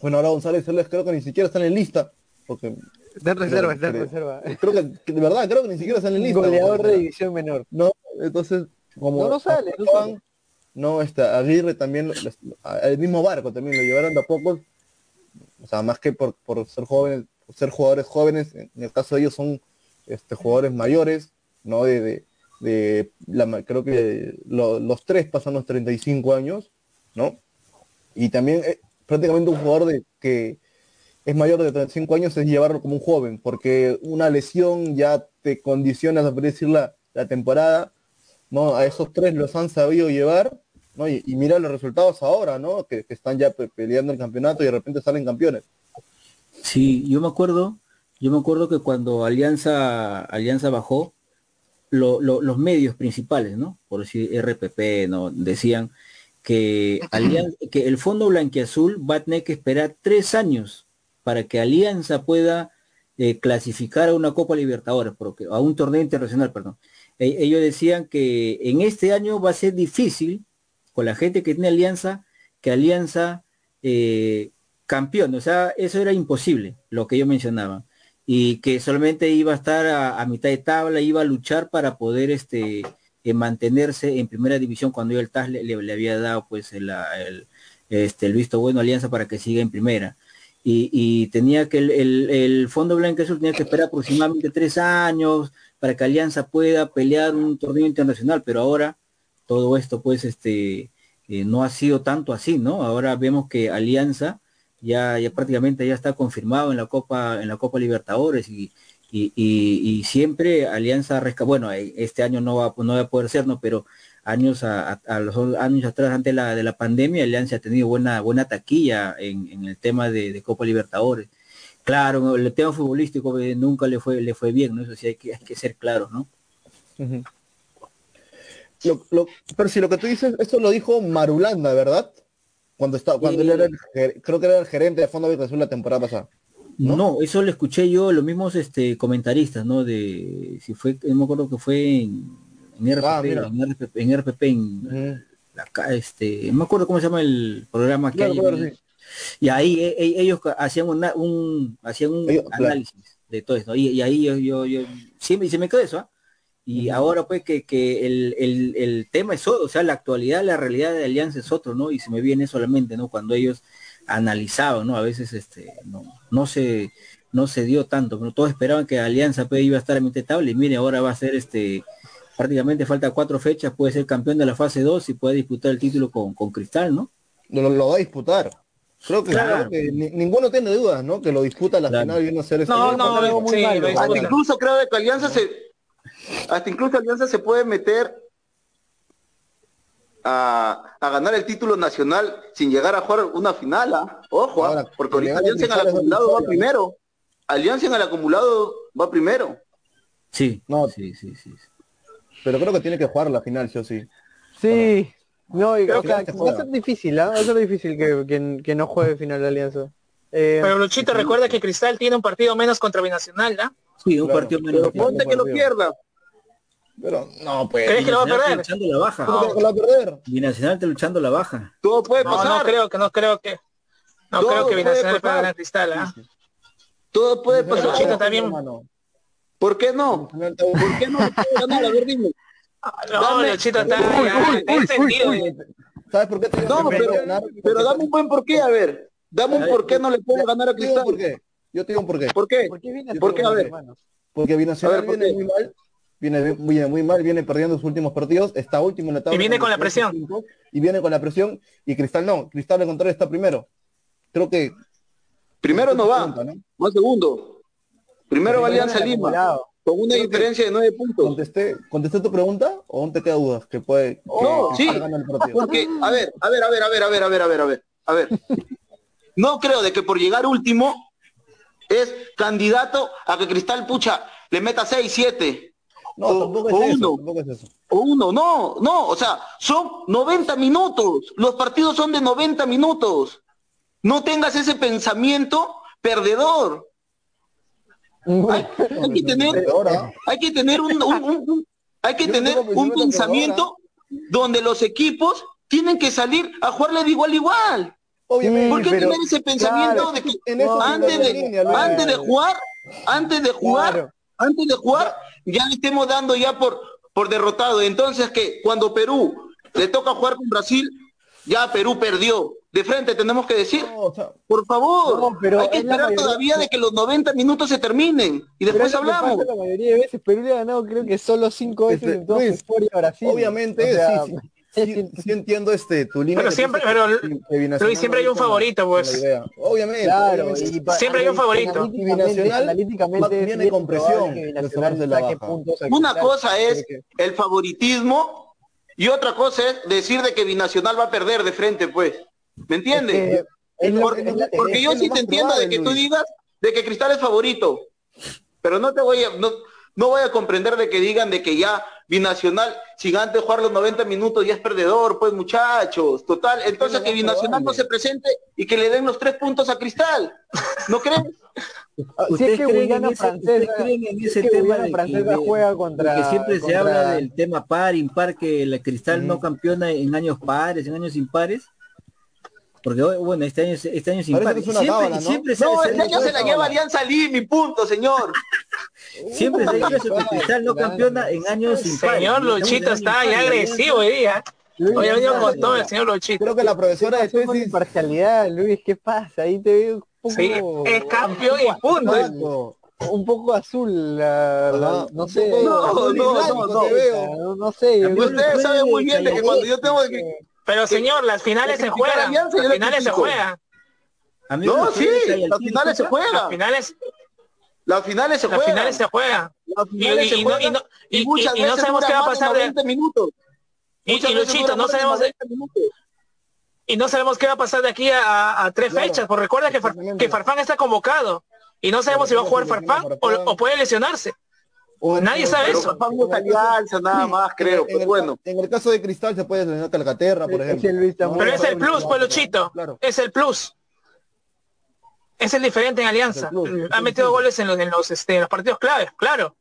bueno, ahora González creo que ni siquiera están en lista. Porque, está en reserva, está en reserva. Creo que, de verdad, creo que ni siquiera están en lista. Goleador de división menor. No, entonces, como no, no sale, no sale. No, está, Aguirre también, el mismo barco también lo llevaron de a pocos, o sea, más que por, por ser jóvenes, por ser jugadores jóvenes, en el caso de ellos son este, jugadores mayores, ¿no? De, de, de creo que los tres pasan los 35 años, ¿no? Y también eh, prácticamente un jugador de que es mayor de 35 años es llevarlo como un joven, porque una lesión ya te condiciona, a decir, la, la temporada, ¿no? A esos tres los han sabido llevar, ¿no? Y, mira los resultados ahora, ¿no? Que, están ya peleando el campeonato y de repente salen campeones. Sí, yo me acuerdo, yo me acuerdo que cuando Alianza, Alianza bajó, los medios principales, ¿no? Por decir RPP, ¿no? Decían que, que el Fondo Blanquiazul va a tener que esperar tres años para que Alianza pueda eh, clasificar a una Copa Libertadores, porque, a un torneo internacional, perdón. E, ellos decían que en este año va a ser difícil, con la gente que tiene Alianza, que Alianza eh, campeón, o sea, eso era imposible, lo que yo mencionaba y que solamente iba a estar a, mitad de tabla, iba a luchar para poder este, eh, mantenerse en primera división cuando el TAS le, había dado pues el, este, el visto bueno Alianza para que siga en primera. Y, tenía que el, el, Fondo Blanco Azul tenía que esperar aproximadamente tres años para que Alianza pueda pelear un torneo internacional, pero ahora todo esto pues este eh, no ha sido tanto así, ¿no? Ahora vemos que Alianza ya, ya prácticamente ya está confirmado en la Copa, en la Copa Libertadores y, y, siempre Alianza Resca, bueno, eh, este año no va, no va a poder ser, ¿no? Pero años a, los años atrás, antes la, de la pandemia, Alianza ha tenido buena, buena taquilla en, el tema de, Copa Libertadores. Claro, el tema futbolístico eh, nunca le fue, le fue bien, ¿no? Eso sí hay que, hay que ser claro, ¿no? pero si lo que tú dices, esto lo dijo Marulanda, ¿verdad? Cuando estaba, cuando él era el, creo que era el gerente de Fondo Azul la temporada pasada. ¿no? eso lo escuché yo, los mismos este comentaristas, ¿no? De si fue, no me acuerdo que fue en, en RPP, ah, en RPP, en, RPP, en la, este, no me acuerdo cómo se llama el programa que hay. Y ahí e, e, ellos hacían, un, hacían un análisis de todo esto. Y, ahí yo, yo, yo, siempre se me quedó eso. ¿ah? Y ahora pues que, que el, el, el, tema es otro, o sea, la actualidad, la realidad de Alianza es otro, ¿no? Y se me viene solamente, ¿no? Cuando ellos analizaban, ¿no? A veces este, no, no se no se dio tanto, pero todos esperaban que Alianza pues, iba a estar a mitad de tabla y mire, ahora va a ser este prácticamente falta cuatro fechas, puede ser campeón de la fase 2 y puede disputar el título con, con Cristal, ¿no? Lo, lo va a disputar. Creo que, ninguno tiene dudas, ¿no? Que lo disputa la final y viene a hacer este No, no, muy hasta incluso creo que Alianza se hasta incluso Alianza se puede meter a, a, ganar el título nacional sin llegar a jugar una final, ¿ah? ojo, ¿ah? porque Alianza en el acumulado va primero. Alianza en el acumulado va primero. Sí, no, sí, sí, sí. Pero creo que tiene que jugar la final, sí o sí. Sí, no, y, va a ser difícil, ¿eh? va a ser difícil que, que, no juegue final de Alianza. Eh, Pero Luchito, recuerda que Cristal tiene un partido menos contra Binacional, ¿no? Sí, un partido menos. Pero ponte que lo pierda. Pero no, pues. ¿Crees que lo va a perder? Luchando la baja. No. lo va a perder? Binacional está luchando la baja. Todo puede pasar. No, creo que, no creo que. No creo que Binacional pueda ganar Cristal, ¿ah? Todo puede pasar. Luchito también. ¿Por qué no? ¿Por qué no? A ver, dime. No, Luchito está ¿Sabes por qué No, pero, pero dame un buen por qué, a ver. Dame un por qué no le puede ganar a Cristal. ¿Por qué? Yo te digo un por qué. ¿Por qué? ¿Por qué? A ver. Porque Binacional viene muy mal, viene muy, muy mal, viene perdiendo sus últimos partidos, está último en la tabla. Y viene con la presión. y viene con la presión, y Cristal no, Cristal al contrario está primero. Creo que... Primero no va, ¿no? segundo. Primero va Alianza Lima. Con una diferencia de nueve puntos. ¿Contesté, ¿Contesté tu pregunta o aún te queda dudas? Que puede. no, sí. Porque, a ver, a ver, a ver, a ver, a ver, a ver, a ver, a ver. A ver. No creo de que por llegar último es candidato a que Cristal Pucha le meta 6, 7. No, o, tampoco, es eso, uno, tampoco es eso. O uno, no, no, o sea, son 90 minutos. Los partidos son de 90 minutos. No tengas ese pensamiento perdedor. Hay, que tener, hay que tener un, hay que tener un pensamiento donde los equipos tienen que salir a jugarle de igual a igual. Obviamente, ¿Por qué tener ese pensamiento de que antes, de, antes de jugar, antes de jugar, antes de jugar, ya le estemos dando ya por, por derrotado? Entonces que cuando Perú le toca jugar con Brasil, ya Perú perdió de frente tenemos que decir, por favor, pero hay que esperar todavía de que los 90 minutos se terminen y después hablamos. La mayoría de veces Perú le ha ganado creo que solo cinco veces este, entonces Luis, Brasil. Obviamente, sí, sí, sí, entiendo este tu línea. Pero siempre, pero Luis, siempre hay un favorito, pues. Obviamente, claro, siempre hay un favorito. Y Binacional viene con presión. Una cosa es el favoritismo y otra cosa es decir de que Binacional va a perder de frente, pues. ¿Me entiendes? porque, yo sí te entiendo de que tú digas de que Cristal es favorito, pero no te voy a, no, no voy a comprender de que digan de que ya Binacional, sin antes jugar los 90 minutos ya es perdedor, pues muchachos, total, entonces que Binacional no se presente y que le den los tres puntos a Cristal, ¿no creen? Si es que Guyana Francesa, creen en ese tema de que, juega contra que siempre se habla del tema par, impar, que la Cristal no campeona en años pares, en años impares? Porque bueno, este año, este año sin siempre, ¿no? siempre no, este año se la lleva Alianza mi punto, señor. siempre se lleva su Cristal no campeona en años sin Señor Luchito está ya agresivo hoy día. Hoy ha venido con todo el señor Luchito. Creo que la profesora de tesis... imparcialidad, Luis, ¿qué pasa? Ahí te veo un poco... Sí, es campeón y punto. Un poco azul, la, no sé. No, no, no, no, no, sé. Ustedes saben muy bien de que cuando yo tengo que pero señor, las finales se juegan. Las finales se juegan. No, sí, las finales se juegan. Las finales las finales se juegan. Las finales se juegan. Y, muchas veces no sabemos qué va a pasar de minutos. Y, Luchito, no sabemos y no sabemos qué va a pasar de aquí a, tres fechas, porque recuerda que, que Farfán está convocado y no sabemos si va a jugar Farfán o puede lesionarse. Nadie sabe eso. alianza, nada más, creo. En, el, bueno. en el caso de Cristal se puede tener Calcaterra, por ejemplo. Pero es el plus, Peluchito. Es el plus. Es el diferente en Alianza. Ha metido goles en los, en los, este, los partidos claves, claro.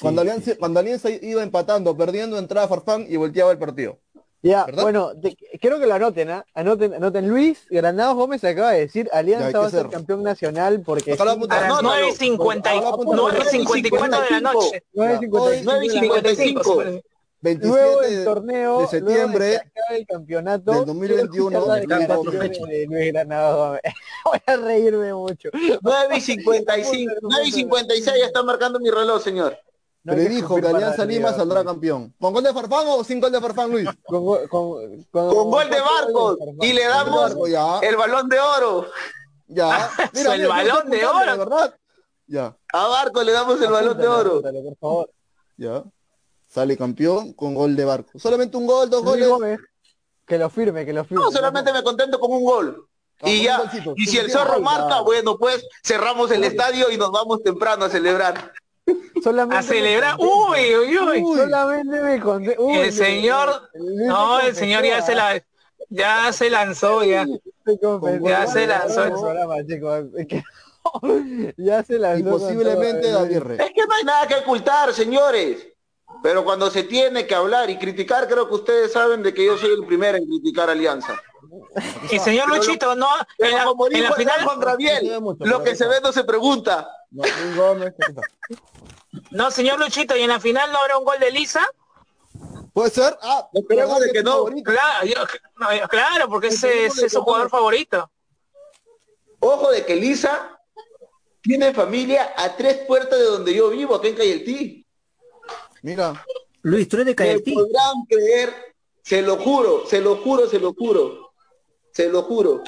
Cuando, Alianza, cuando Alianza iba empatando, perdiendo, entraba Farfán y volteaba el partido. Ya, bueno, quiero que lo anoten, ¿ah? Anoten, anoten. Luis Granados Gómez acaba de decir, Alianza va a ser campeón nacional porque... A las 9.54 de la noche. 9.55. 27 luego el torneo de septiembre el campeonato del 2021 de Luis Granados voy a reírme mucho. 9 y 55 9 y 56 ya está marcando mi reloj señor no dijo que Alianza Lima saldrá campeón. ¿Con gol de Farfán o sin gol de Farfán, Luis? Con, gol de Barcos. Y le damos el balón de oro. Ya. Mira, el balón de oro. ¿verdad? Ya. A Barcos le damos el balón de oro. por favor. Ya. Sale campeón con gol de Barcos. Solamente un gol, dos goles. Que lo firme, que lo firme. No, solamente me contento con un gol. Ah, y ya, y si el zorro marca, bueno, pues cerramos el estadio y nos vamos temprano a celebrar. Solamente a celebrar. Uy, uy, uy. Solamente me conté. el señor. No, el señor ya se la. Ya se lanzó, ya. Ya se lanzó. Ya se lanzó. Y posiblemente Es que no hay nada que ocultar, señores. Pero cuando se tiene que hablar y criticar, creo que ustedes saben de que yo soy el primero en criticar Alianza. Y señor Luchito, no, en la, como en la final contra Biel, lo que se ve no se pregunta. No, señor Luchito, ¿y en la final no habrá un gol de Lisa? Puede ser. Ah, esperemos de que no. Claro, claro, porque ese es su jugador favorito. Ojo de que Lisa tiene familia a tres puertas de donde yo vivo, acá en Cayetí. Mira. Luis, tú eres de Cayetí. podrán creer, se lo juro, se lo juro, se lo juro. Se lo juro.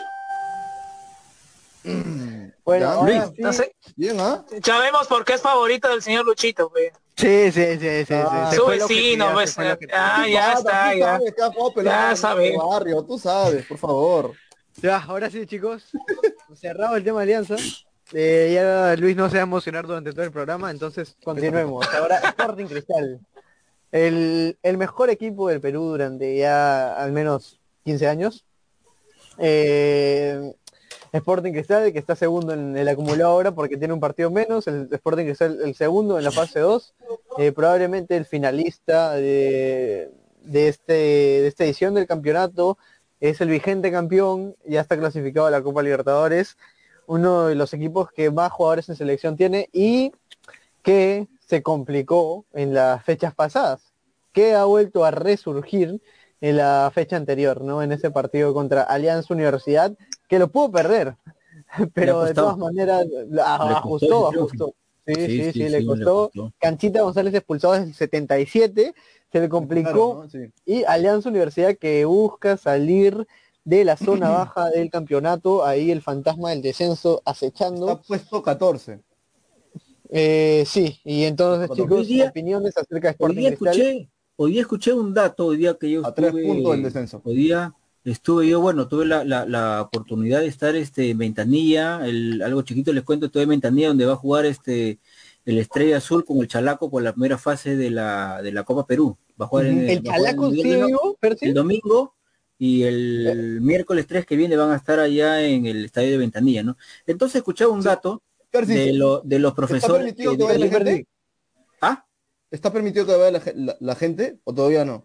Bueno, Luis, no sé. Bien, ¿ah? Ya vemos por qué es favorito del señor Luchito, güey. Sí, sí, sí, sí. Ah, su vecino, pues. Ah, ya está, ya. Ya sabes. Barrio, tú sabes, por favor. Ya, ahora sí, chicos. Cerrado el tema de Alianza. Eh, ya Luis no se va a emocionar durante todo el programa, entonces continuemos. Ahora, Sporting Cristal. El, el mejor equipo del Perú durante ya al menos 15 años. Eh, Sporting Cristal, que está segundo en el acumulado ahora porque tiene un partido menos, el Sporting Cristal el segundo en la fase 2, eh, probablemente el finalista de, este, de esta edición del campeonato, es el vigente campeón, ya está clasificado a la Copa Libertadores, uno de los equipos que más jugadores en selección tiene y que se complicó en las fechas pasadas, que ha vuelto a resurgir en la fecha anterior, ¿no? En ese partido contra Alianza Universidad, que lo pudo perder, pero de todas maneras ajustó, ajustó. Sí, sí, sí, le, costó. Canchita González expulsado desde el 77, se le complicó. Y Alianza Universidad que busca salir de la zona baja del campeonato, ahí el fantasma del descenso acechando. Está puesto 14. Eh, sí, y entonces chicos, opiniones acerca de Sporting hoy día escuché, hoy día escuché un dato, hoy día que yo a tres puntos del descenso. Hoy día estuve yo, bueno, tuve la, la, oportunidad de estar este, en Ventanilla, el, algo chiquito les cuento, estuve en Ventanilla donde va a jugar este el Estrella Azul con el Chalaco por la primera fase de la, de la Copa Perú. Va a jugar en, el, Chalaco el, domingo y el miércoles 3 que viene van a estar allá en el estadio de Ventanilla, ¿no? Entonces escuchaba un dato de, lo, de los profesores. ¿Está permitido que, vaya la gente? ¿Ah? ¿Está permitido que vaya la gente o todavía no?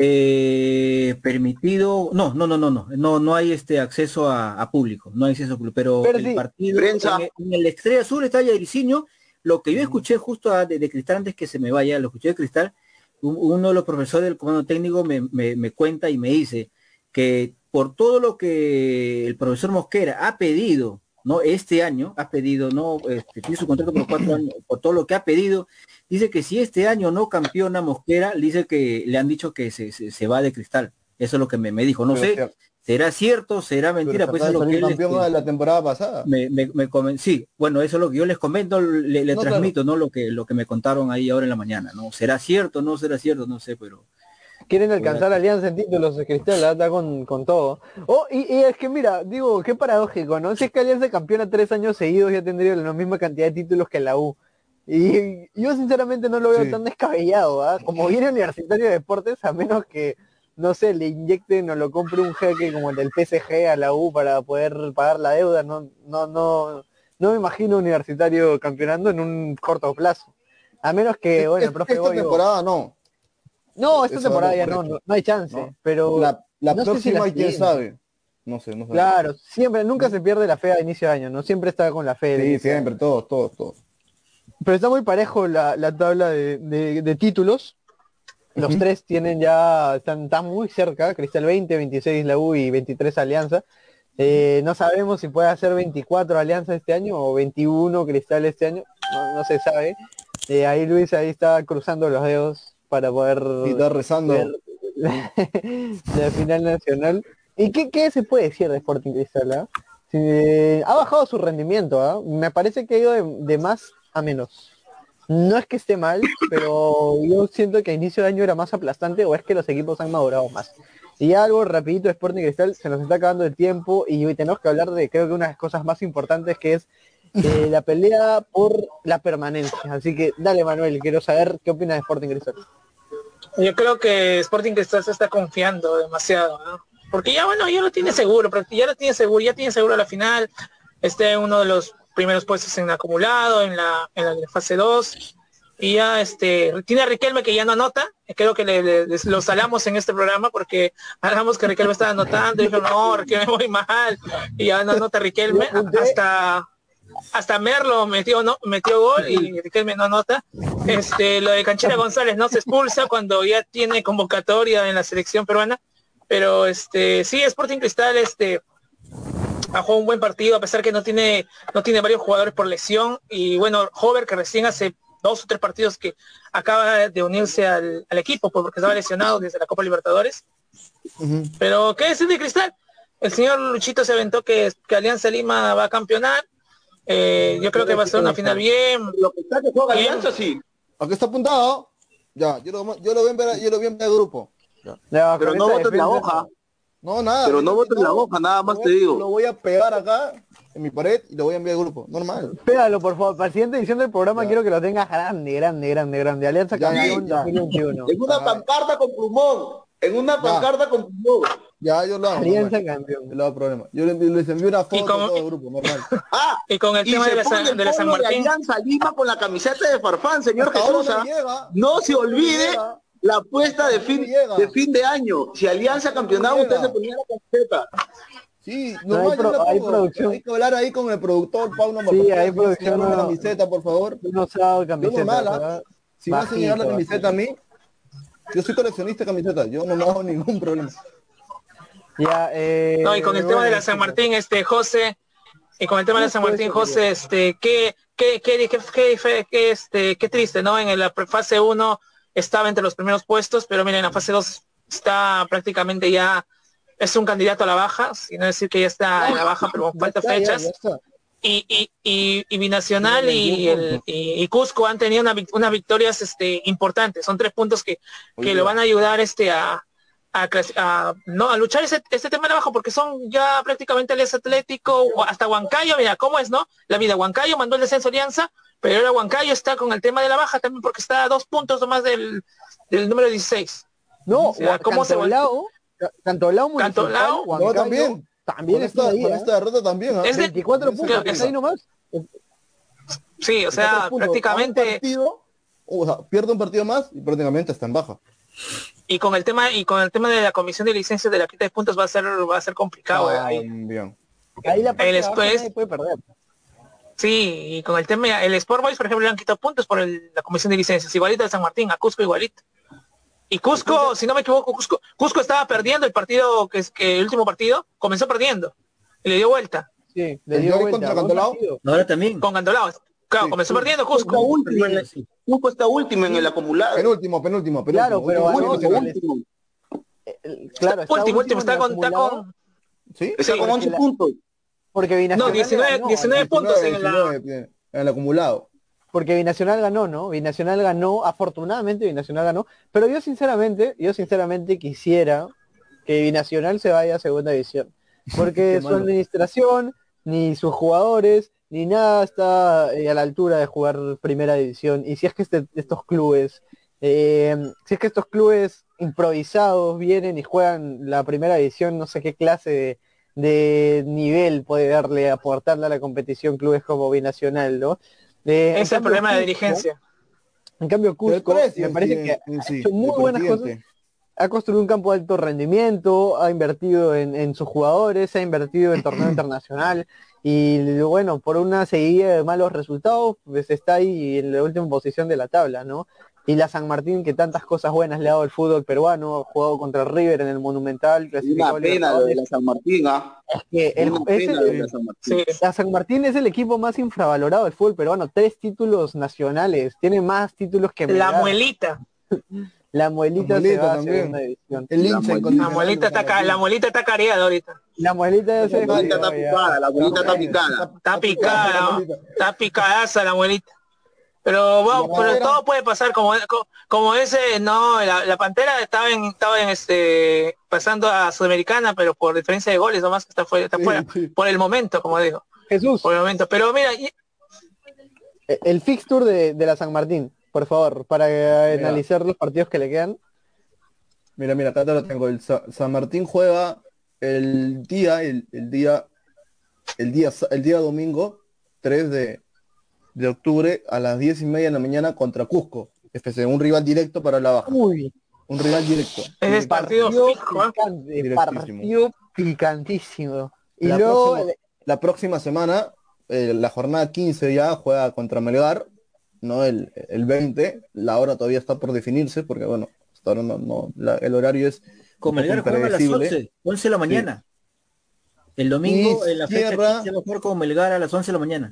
Eh, permitido, no, no, no, no, no, no, no hay este acceso a, público, no hay acceso público, pero el partido en, el Estrella Azul está Yairicinho, lo que yo escuché justo de, Cristal antes que se me vaya, lo escuché de Cristal, uno de los profesores del comando técnico me, me, cuenta y me dice que por todo lo que el profesor Mosquera ha pedido, ¿no? Este año ha pedido, ¿no? Este, tiene su contrato por cuatro años, por todo lo que ha pedido, Dice que si este año no campeona Mosquera, dice que le han dicho que se, se, va de cristal. Eso es lo que me, me dijo. No sé, ¿será cierto? ¿Será mentira? pues es lo que campeón este, de la temporada pasada. Me, me, me sí, bueno, eso es lo que yo les comento, le, transmito, ¿no? Lo que, lo que me contaron ahí ahora en la mañana, ¿no? ¿Será cierto? No será cierto, no sé, pero quieren alcanzar alianza en títulos de Cristal, está con, con todo. Oh, y, y, es que mira, digo, qué paradójico, ¿no? Si es que Alianza campeona tres años seguidos ya tendría la misma cantidad de títulos que la U. Y yo sinceramente no lo veo tan descabellado, ¿ah? Como viene Universitario de Deportes, a menos que, no sé, le inyecten o lo compre un jeque como el del PSG a la U para poder pagar la deuda, no, no, no, no me imagino Universitario campeonando en un corto plazo. A menos que, bueno, el profe Esta temporada no. No, esta temporada ya no, no, hay chance, pero la, la próxima quién sabe. No sé, no sé. Claro, siempre, nunca se pierde la fe a inicio de año, ¿no? Siempre está con la fe. Sí, siempre, todos, todos, todos. Pero está muy parejo la, tabla de, títulos. Los tres tienen ya, están, muy cerca, Cristal 20, 26 la U y 23 Alianza. Eh, no sabemos si puede hacer 24 Alianza este año o 21 Cristal este año, no, se sabe. Eh, ahí Luis ahí está cruzando los dedos para poder... Y está rezando. la final nacional. ¿Y qué, se puede decir de Sporting Cristal? Ah? ha bajado su rendimiento, ¿ah? me parece que ha ido de, más a menos. No es que esté mal, pero yo siento que a inicio de año era más aplastante o es que los equipos han madurado más. Y algo rapidito, Sporting Cristal, se nos está acabando el tiempo y hoy tenemos que hablar de creo que una de las cosas más importantes que es eh, la pelea por la permanencia. Así que dale Manuel, quiero saber qué opinas de Sporting Cristal. Yo creo que Sporting Cristal se está confiando demasiado, Porque ya bueno, ya lo tiene seguro, ya lo tiene seguro, ya tiene seguro la final, este uno de los primeros puestos en acumulado, en la, en la fase 2, y ya este tiene a Riquelme que ya no anota. Creo que le, lo salamos en este programa porque hablamos que Riquelme estaba anotando. Y dijo no Riquelme muy mal y ya no anota Riquelme hasta hasta Merlo metió no metió gol y Riquelme no anota este lo de Canchera González no se expulsa cuando ya tiene convocatoria en la selección peruana. Pero este sí Sporting Cristal este ha jugado un buen partido a pesar que no tiene no tiene varios jugadores por lesión. Y bueno Hover que recién hace dos o tres partidos que acaba de unirse al, equipo pues, porque estaba lesionado desde la Copa Libertadores. Pero, ¿qué decir de Cristal? El señor Luchito se aventó que, que Alianza Lima va a campeonar. Eh, yo creo que va a ser una final bien. Lo que está que juega Alianza, sí. Aquí está apuntado. Ya, yo lo, yo lo voy a ver, yo lo voy a el grupo. Pero no voten la hoja. No, nada. Pero no voten la hoja, nada más te digo. Lo voy a pegar acá en mi pared y lo voy a enviar al grupo. Normal. Pégalo, por favor. Para la siguiente edición del programa quiero que lo tengas grande, grande, grande, grande. Alianza Campeón 2021. En una pancarta con plumón. En una pancarta con plumón. Ya, yo lo hago. Alianza Campeón. Yo problema. Yo les envío una foto a todo el grupo, normal. ah, y con el tema de la, de la San Martín. Alianza Lima con la camiseta de Farfán, señor Jesús. ¿ah? No se olvide la apuesta de fin, de fin de año. Si Alianza campeonaba, usted se ponía la camiseta. Sí, no, hay, pro, hay, producción. Hay que hablar ahí con el productor Pauno Sí, hay producción. la camiseta, por favor. No camiseta. Mala. Si me hacen llegar la camiseta a mí, yo soy coleccionista de camisetas, yo no me hago ningún problema. Ya, eh, no, y con el tema de la San Martín, este José, y con el tema de la San Martín, José, este, qué, qué, qué, qué, qué, este, qué triste, ¿no? En la fase 1 estaba entre los primeros puestos, pero miren, en la fase 2 está prácticamente ya es un candidato a la baja, no decir que ya está en la baja, pero falta fechas. Y, y, y, y, Binacional y, el, y, Cusco han tenido unas victorias este, importantes. Son tres puntos que, que lo van a ayudar este a, a, no, a luchar ese, este tema de abajo porque son ya prácticamente el Atlético, hasta Huancayo, mira, ¿cómo es, no? La vida, Huancayo mandó el descenso Alianza, pero ahora Huancayo está con el tema de la baja también porque está a dos puntos más del, del número 16. No, o ¿cómo se Cantolao Municipal, no, también. También está ahí. Con ¿eh? esta derrota también. ¿eh? Es de 24 puntos, es ahí nomás. Sí, o sea, prácticamente... o sea, pierde un partido más y prácticamente está en baja. Y con el tema y con el tema de la comisión de licencias de la quita de puntos va a ser va a ser complicado. Ah, ahí. Bien. ahí la el después, puede perder. Sí, y con el tema, el Sport Boys, por ejemplo, le han quitado puntos por la comisión de licencias, igualito de San Martín, a Cusco igualito. Y Cusco, si no me equivoco, Cusco, Cusco estaba perdiendo el partido, que es que el último partido, comenzó perdiendo. Y le dio vuelta. Sí, le dio vuelta. Contra Ahora también. Con Cantolao. Claro, comenzó perdiendo Cusco. Está último, en el, Cusco está último en el acumulado. Penúltimo, penúltimo, penúltimo. Claro, pero último, último. Claro, está último, último, está con, está con... ¿Sí? Está con 11 puntos. Porque Binacional no, 19, 19 puntos en, en el acumulado porque Binacional ganó, ¿no? Binacional ganó, afortunadamente Binacional ganó, pero yo sinceramente, yo sinceramente quisiera que Binacional se vaya a segunda división, porque su administración, ni sus jugadores, ni nada está eh, a la altura de jugar primera división. Y si es que este, estos clubes, eh, si es que estos clubes improvisados vienen y juegan la primera división, no sé qué clase de, de nivel puede darle, aportarle a la competición clubes como Binacional, ¿no? Es el problema de dirigencia. En cambio, Cusco me parece que ha hecho muy buenas cosas. Ha construido un campo de alto rendimiento, ha invertido en, sus jugadores, ha invertido en torneo internacional y bueno, por una seguida de malos resultados, pues está ahí en la última posición de la tabla, ¿no? Y la San Martín que tantas cosas buenas le ha dado el fútbol peruano, ha jugado contra River en el Monumental, Una pena de la San Martín, ¿ah? Es que la, San Martín. es el equipo más infravalorado del fútbol peruano, tres títulos nacionales, tiene más títulos que La muelita. La muelita, se va a segunda división. la, muelita está la muelita está careada ahorita. La muelita está picada, la muelita está picada. Está picada, está picadaza la muelita. Pero bueno, pero todo puede pasar como como ese, no, la, Pantera estaba en, estaba en este pasando a Sudamericana, pero por diferencia de goles nomás que está fuera, está fuera, por el momento, como digo. Jesús. Por el momento. Pero mira, e, el fixture de, de la San Martín, por favor, para analizar los partidos que le quedan. Mira, mira, acá te lo tengo. El San Martín juega el día, el, el día, el día, el día domingo, 3 de, de octubre a las 10 y media de la mañana contra Cusco. Este, un rival directo para la baja. Uy. Un rival directo. Es partido, partido picantísimo. Y la, luego... próxima, la próxima semana, eh, la jornada 15 ya juega contra Melgar, ¿no? El, el 20. La hora todavía está por definirse, porque bueno, hasta ahora no, no el horario es. Con Melgar juega a las 11, 11 de la mañana. El domingo en la fecha se va a jugar con Melgar a las 11 de la mañana.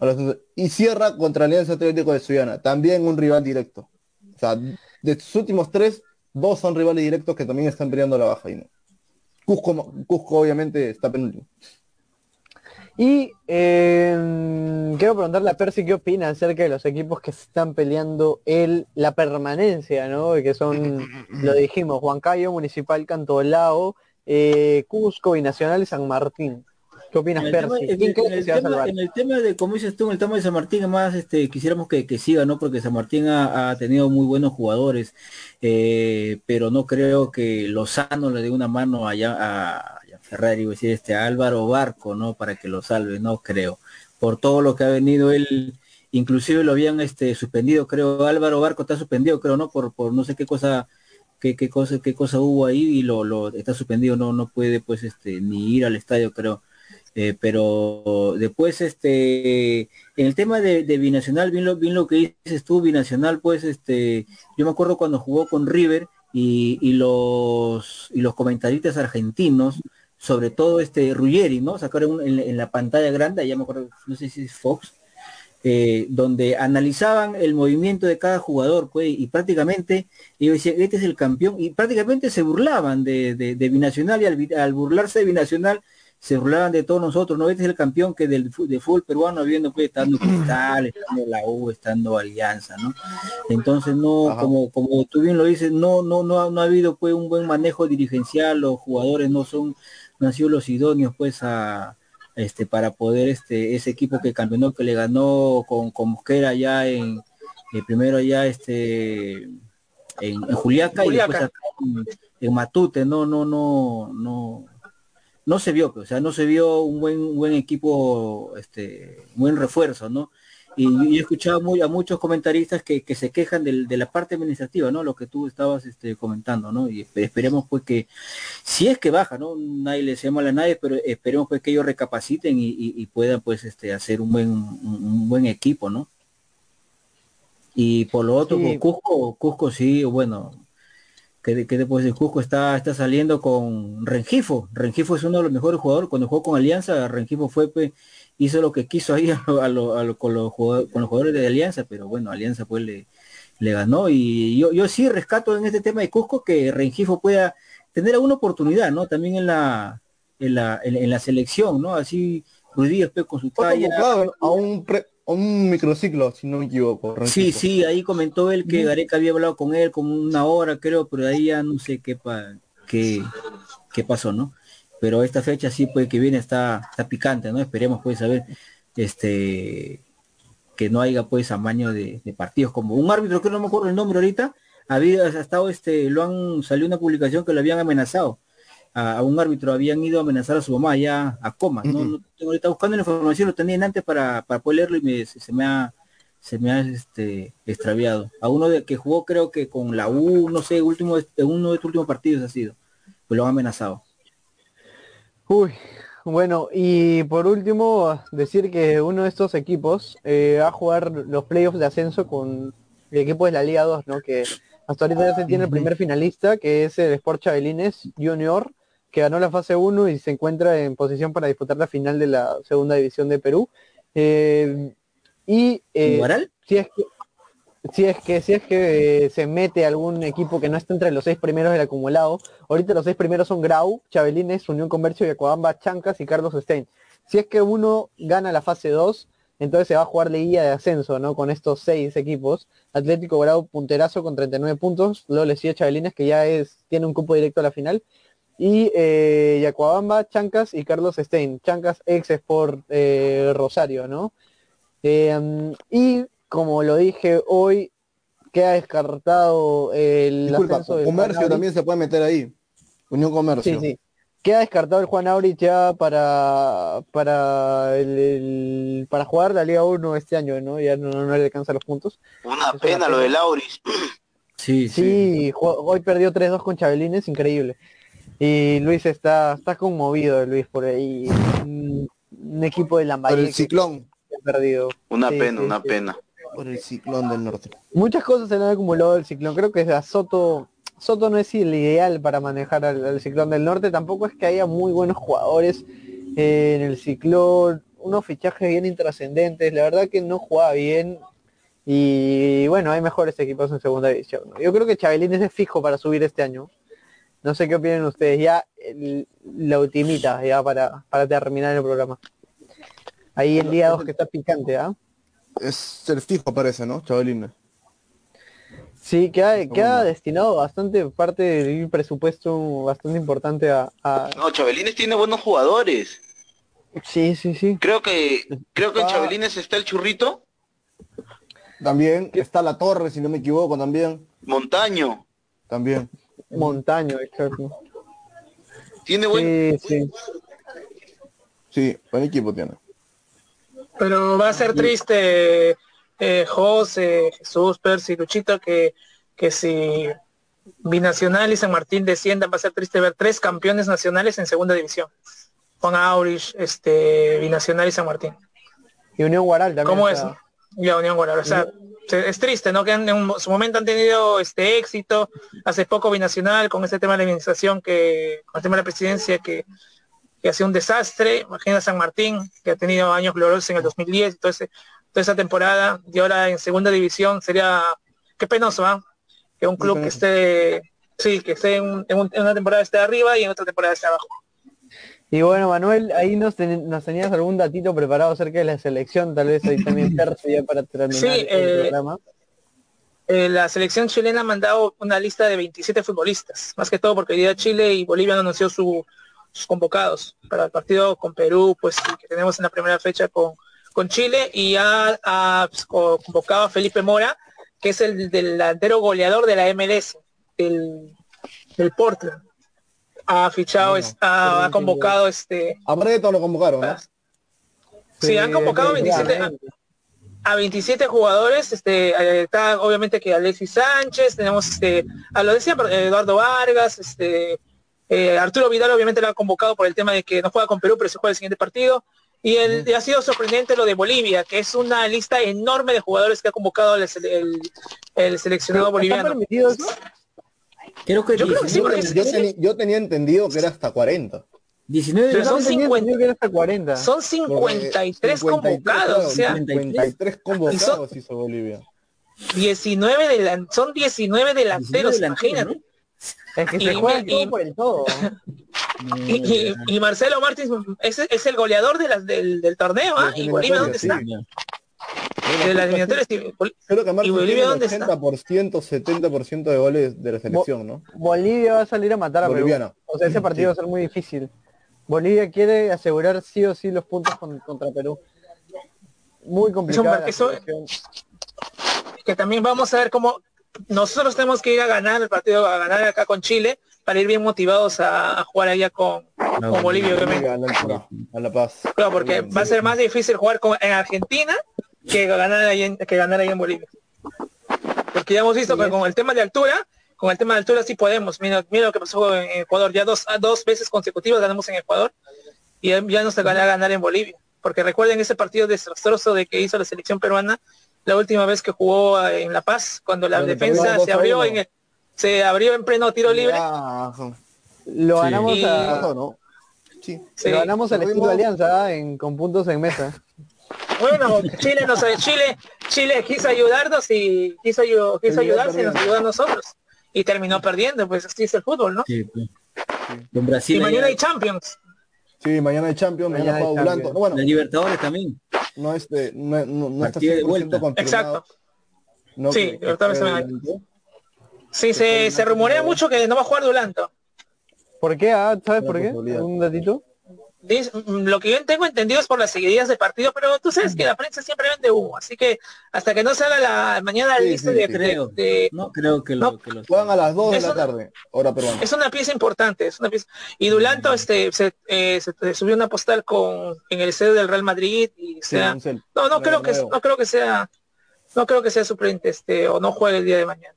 Y cierra contra Alianza Atlético de Suyana, también un rival directo. O sea, de sus últimos tres, dos son rivales directos que también están peleando la baja. Y no. Cusco, Cusco obviamente está penúltimo. Y em, quiero preguntarle a Percy qué opina acerca de los equipos que están peleando el, la permanencia, ¿no? Que son, lo dijimos, Huancayo, Municipal Cantolao, eh, Cusco y Nacional San Martín. ¿Qué opinas, en el, tema, en, el tema, de, como dices tú, en el tema de San Martín, además este, quisiéramos que, siga, ¿no? Porque San Martín ha, tenido muy buenos jugadores, eh, pero no creo que Lozano le dé una mano allá a, Ferrari, voy a decir, este Álvaro Barco, ¿no? Para que lo salve, no creo. Por todo lo que ha venido él, inclusive lo habían este, suspendido, creo, Álvaro Barco está suspendido, creo, ¿no? Por, por no sé qué cosa qué, qué cosa qué cosa hubo ahí y lo, lo está suspendido no no puede pues este ni ir al estadio creo eh, pero después este en el tema de, binacional bien lo bien lo que dices tú binacional pues este yo me acuerdo cuando jugó con River y, y los y los comentaristas argentinos sobre todo este Ruggeri no sacaron en, la pantalla grande ya me acuerdo no sé si es Fox eh, donde analizaban el movimiento de cada jugador, pues, y prácticamente ellos decían, este es el campeón, y prácticamente se burlaban de, Binacional, y al, burlarse de Binacional, se burlaban de todos nosotros, ¿no? Este es el campeón que del de fútbol peruano habiendo pues estando Cristal, estando la U, estando Alianza, ¿no? Entonces no, como, como tú bien lo dices, no, no, no, no ha habido pues un buen manejo dirigencial, los jugadores no son, no han sido los idóneos pues a, este, para poder este, ese equipo que campeonó, que le ganó con, con Mosquera ya en, eh, primero ya este, en, Juliaca, y después en, Matute, no, no, no, no, no se vio, o sea, no se vio un buen, un buen equipo, este, buen refuerzo, ¿no? Y, he escuchado muy, a muchos comentaristas que, se quejan de la parte administrativa, ¿no? Lo que tú estabas este, comentando, ¿no? Y esperemos pues que, si es que baja, ¿no? Nadie le llama a nadie, pero esperemos pues que ellos recapaciten y, puedan pues este, hacer un buen, un, buen equipo, ¿no? Y por lo otro, pues, Cusco, Cusco sí, bueno, que, después de Cusco está, está saliendo con Rengifo. Rengifo es uno de los mejores jugadores. Cuando jugó con Alianza, Rengifo fue pues, hizo lo que quiso ahí a con, los jugadores, de Alianza, pero bueno, Alianza pues le, le ganó y yo, yo sí rescato en este tema de Cusco que Rengifo pueda tener alguna oportunidad, ¿no? También en la en la, en, la selección, ¿no? Así Ruiz después con su talla. A un, un microciclo, si no me equivoco. Sí, sí, ahí comentó él que Gareca había hablado con él como una hora, creo, pero ahí ya no sé qué, pa, qué, qué pasó, ¿no? pero esta fecha sí puede que viene está, está picante, ¿no? Esperemos pues a ver este que no haya pues amaño de, de, partidos como un árbitro que no me acuerdo el nombre ahorita había estado este lo han salió una publicación que lo habían amenazado a, un árbitro habían ido a amenazar a su mamá ya a coma no, no tengo ahorita buscando la información lo tenían antes para, para poder leerlo y me, se, me ha se me ha este, extraviado. A uno de que jugó creo que con la U, no sé, último uno de estos últimos partidos ha sido. Pues lo han amenazado. Uy, bueno, y por último, decir que uno de estos equipos eh, va a jugar los playoffs de ascenso con el equipo de la Liga 2, ¿no? Que hasta ahorita ya se tiene el primer finalista, que es el Sport Chabelines Junior, que ganó la fase 1 y se encuentra en posición para disputar la final de la segunda división de Perú. Eh, y eh, si es que si es que si es que eh, se mete algún equipo que no está entre los seis primeros del acumulado, ahorita los seis primeros son Grau, Chabelines, Unión Comercio, Yacuabamba, Chancas y Carlos Stein. Si es que uno gana la fase 2, entonces se va a jugar guía de ascenso, ¿no? Con estos seis equipos. Atlético Grau punterazo con 39 puntos, luego le sigue Chabelines que ya es, tiene un cupo directo a la final. Y eh, Yacuabamba, Chancas y Carlos Stein. Chancas ex por eh, Rosario, ¿no? Em, y como lo dije hoy, queda descartado el Disculpa, comercio también se puede meter ahí. Unión Comercio. Sí, sí. Queda descartado el Juan Aurich ya para para el, para jugar la Liga 1 este año, ¿no? Ya no, le alcanza los puntos. Una pena, lo de Aurich. Sí, sí. hoy perdió 3-2 con Chabelines, increíble. Y Luis está está conmovido, Luis, por ahí. Un, equipo de la Por el ciclón perdido. Una pena, una pena. Por el ciclón del norte. Muchas cosas se le han acumulado del ciclón. Creo que a Soto, Soto no es el ideal para manejar al, ciclón del norte. Tampoco es que haya muy buenos jugadores eh, en el ciclón. Unos fichajes bien intrascendentes. La verdad que no jugaba bien. Y bueno, hay mejores equipos en segunda división. Yo creo que Chabelín es fijo para subir este año. No sé qué opinan ustedes. Ya la ultimita, ya para, para terminar el programa. Ahí el día 2 que está picante, ¿ah? Es el fijo parece, ¿no? Chavalina. Sí, queda, queda destinado bastante parte del presupuesto bastante importante a, No, Chabelines tiene buenos jugadores. Sí, sí, sí. Creo que creo que en Chabelines está el churrito. También está la torre, si no me equivoco, también. Montaño. También. Montaño, exacto. Tiene buen. Sí, sí. Sí, buen equipo tiene. Pero va a ser triste, eh, José, Jesús, Percy, Luchito, que, que si Binacional y San Martín desciendan, va a ser triste ver tres campeones nacionales en segunda división. Juan Aurich, este, Binacional y San Martín. Y Unión Guaral también. ¿Cómo es? Ya, Unión Guaral. O sea, es triste, ¿no? Que en, su momento han tenido este éxito. Hace poco Binacional con este tema de la administración que, con el tema de la presidencia que que ha sido un desastre. Imagina San Martín, que ha tenido años gloriosos en el 2010, entonces toda esa temporada, y ahora en segunda división sería, qué penoso, ¿ah? Que un club que esté, sí, que esté en, una temporada esté arriba y en otra temporada esté abajo. Y bueno, Manuel, ahí nos, tenías algún datito preparado acerca de la selección, tal vez ahí también ya para terminar sí, el eh, programa. Eh, la selección chilena ha mandado una lista de 27 futbolistas, más que todo porque hoy día Chile y Bolivia han anunciado su, convocados para el partido con Perú, pues que tenemos en la primera fecha con, con Chile y ha, pues, convocado a Felipe Mora, que es el delantero goleador de la MLS, el, del Portland. Ha fichado, ha, convocado este. A Breto lo convocaron, ¿no? Sí, han convocado 27, a, 27 jugadores. Este, eh, está obviamente que Alexis Sánchez, tenemos este, a lo decía Eduardo Vargas, este, eh, Arturo Vidal obviamente lo ha convocado por el tema de que no juega con Perú, pero se juega el siguiente partido. Y, el, ha sido sorprendente lo de Bolivia, que es una lista enorme de jugadores que ha convocado el, seleccionado boliviano. Creo que yo, yo, tenía entendido que era hasta 40. 19 son, 50, son 53 convocados. 53 convocados hizo Bolivia. 19 de son 19 delanteros, imagínate. Es que se juega todo por el todo. y, Marcelo Martins es, es, el goleador de las, del, del torneo, ¿ah? ¿Y Bolivia dónde está? De las eliminatorias. Creo que Martins tiene el 80%, 70% de goles de la selección, ¿no? Bolivia va a salir a matar a Perú. O sea, ese partido va a ser muy difícil. Bolivia quiere asegurar sí o sí los puntos contra Perú. Muy complicado. que también vamos a ver cómo nosotros tenemos que ir a ganar el partido, a ganar acá con Chile, para ir bien motivados a, jugar allá con, con Bolivia, obviamente. A la paz. Claro, porque va a ser más difícil jugar con, en Argentina que ganar ahí en, que ganar ahí en Bolivia. Porque ya hemos visto que con el tema de altura, con el tema de altura sí podemos. Mira, mira lo que pasó en Ecuador. Ya dos, dos veces consecutivas ganamos en Ecuador y ya nos van a ganar en Bolivia. Porque recuerden ese partido desastroso de que hizo la selección peruana la última vez que jugó en La Paz, cuando la defensa se abrió en el, se abrió en pleno tiro libre. Lo ganamos a, ¿no? Sí. Lo ganamos al estilo Alianza en, con puntos en mesa. Bueno, Chile nos Chile, Chile quiso ayudarnos y quiso, quiso ayudarse y nos ayudó a nosotros. Y terminó perdiendo, pues así es el fútbol, ¿no? Sí, pues. Brasil y mañana hay Champions. Sí, mañana hay Champions, mañana, mañana juega bueno, la Libertadores también. No, este, no, no, no está 100% Exacto. No, sí, Libertadores también. Sí, se, se rumorea mucho que no va a jugar Dulanto. ¿Por qué? Ah, ¿Sabes por qué? ¿Un datito? Lo que yo tengo entendido es por las seguidillas de partido, pero tú sabes que la prensa siempre vende humo, así que hasta que no salga la mañana sí, lista de, creo. no creo que lo, que juegan a las 2 de la tarde, hora peruana. Es una pieza importante, es una pieza. Y Dulanto este se, eh, se, subió una postal con en el sede del Real Madrid y sea, no no creo que no creo que sea no creo que sea suplente este o no juegue el día de mañana.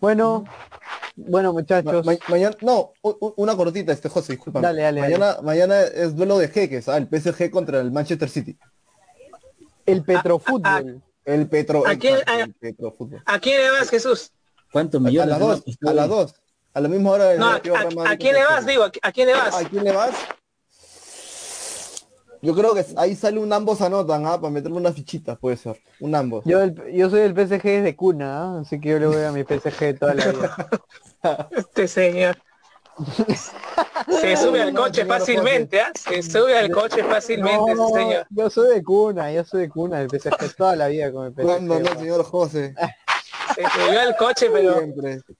Bueno, bueno, muchachos. mañana, no, una cortita, este José, disculpa. Dale, dale, mañana, mañana es duelo de jeques, ah, el PSG contra el Manchester City. El Petrofútbol. el Petro. ¿A quién, a, quién le vas, Jesús? ¿Cuántos millones? A las dos, a las dos. A la misma hora. No, a, a, quién le vas, digo? ¿A quién le vas? ¿A quién le vas? Yo creo que ahí sale un ambos anotan, ¿ah? Para meterle unas fichitas, puede ser. Un ambos. Yo, yo soy el PSG de cuna, ¿ah? así que yo le voy a mi PSG toda la vida. este señor. Se sube al coche fácilmente, ¿ah? Se sube al coche fácilmente ese señor. Yo soy de cuna, yo soy de cuna, el PSG toda la vida con el PSG. ¿Cuándo no, señor José? Se subió al coche, pero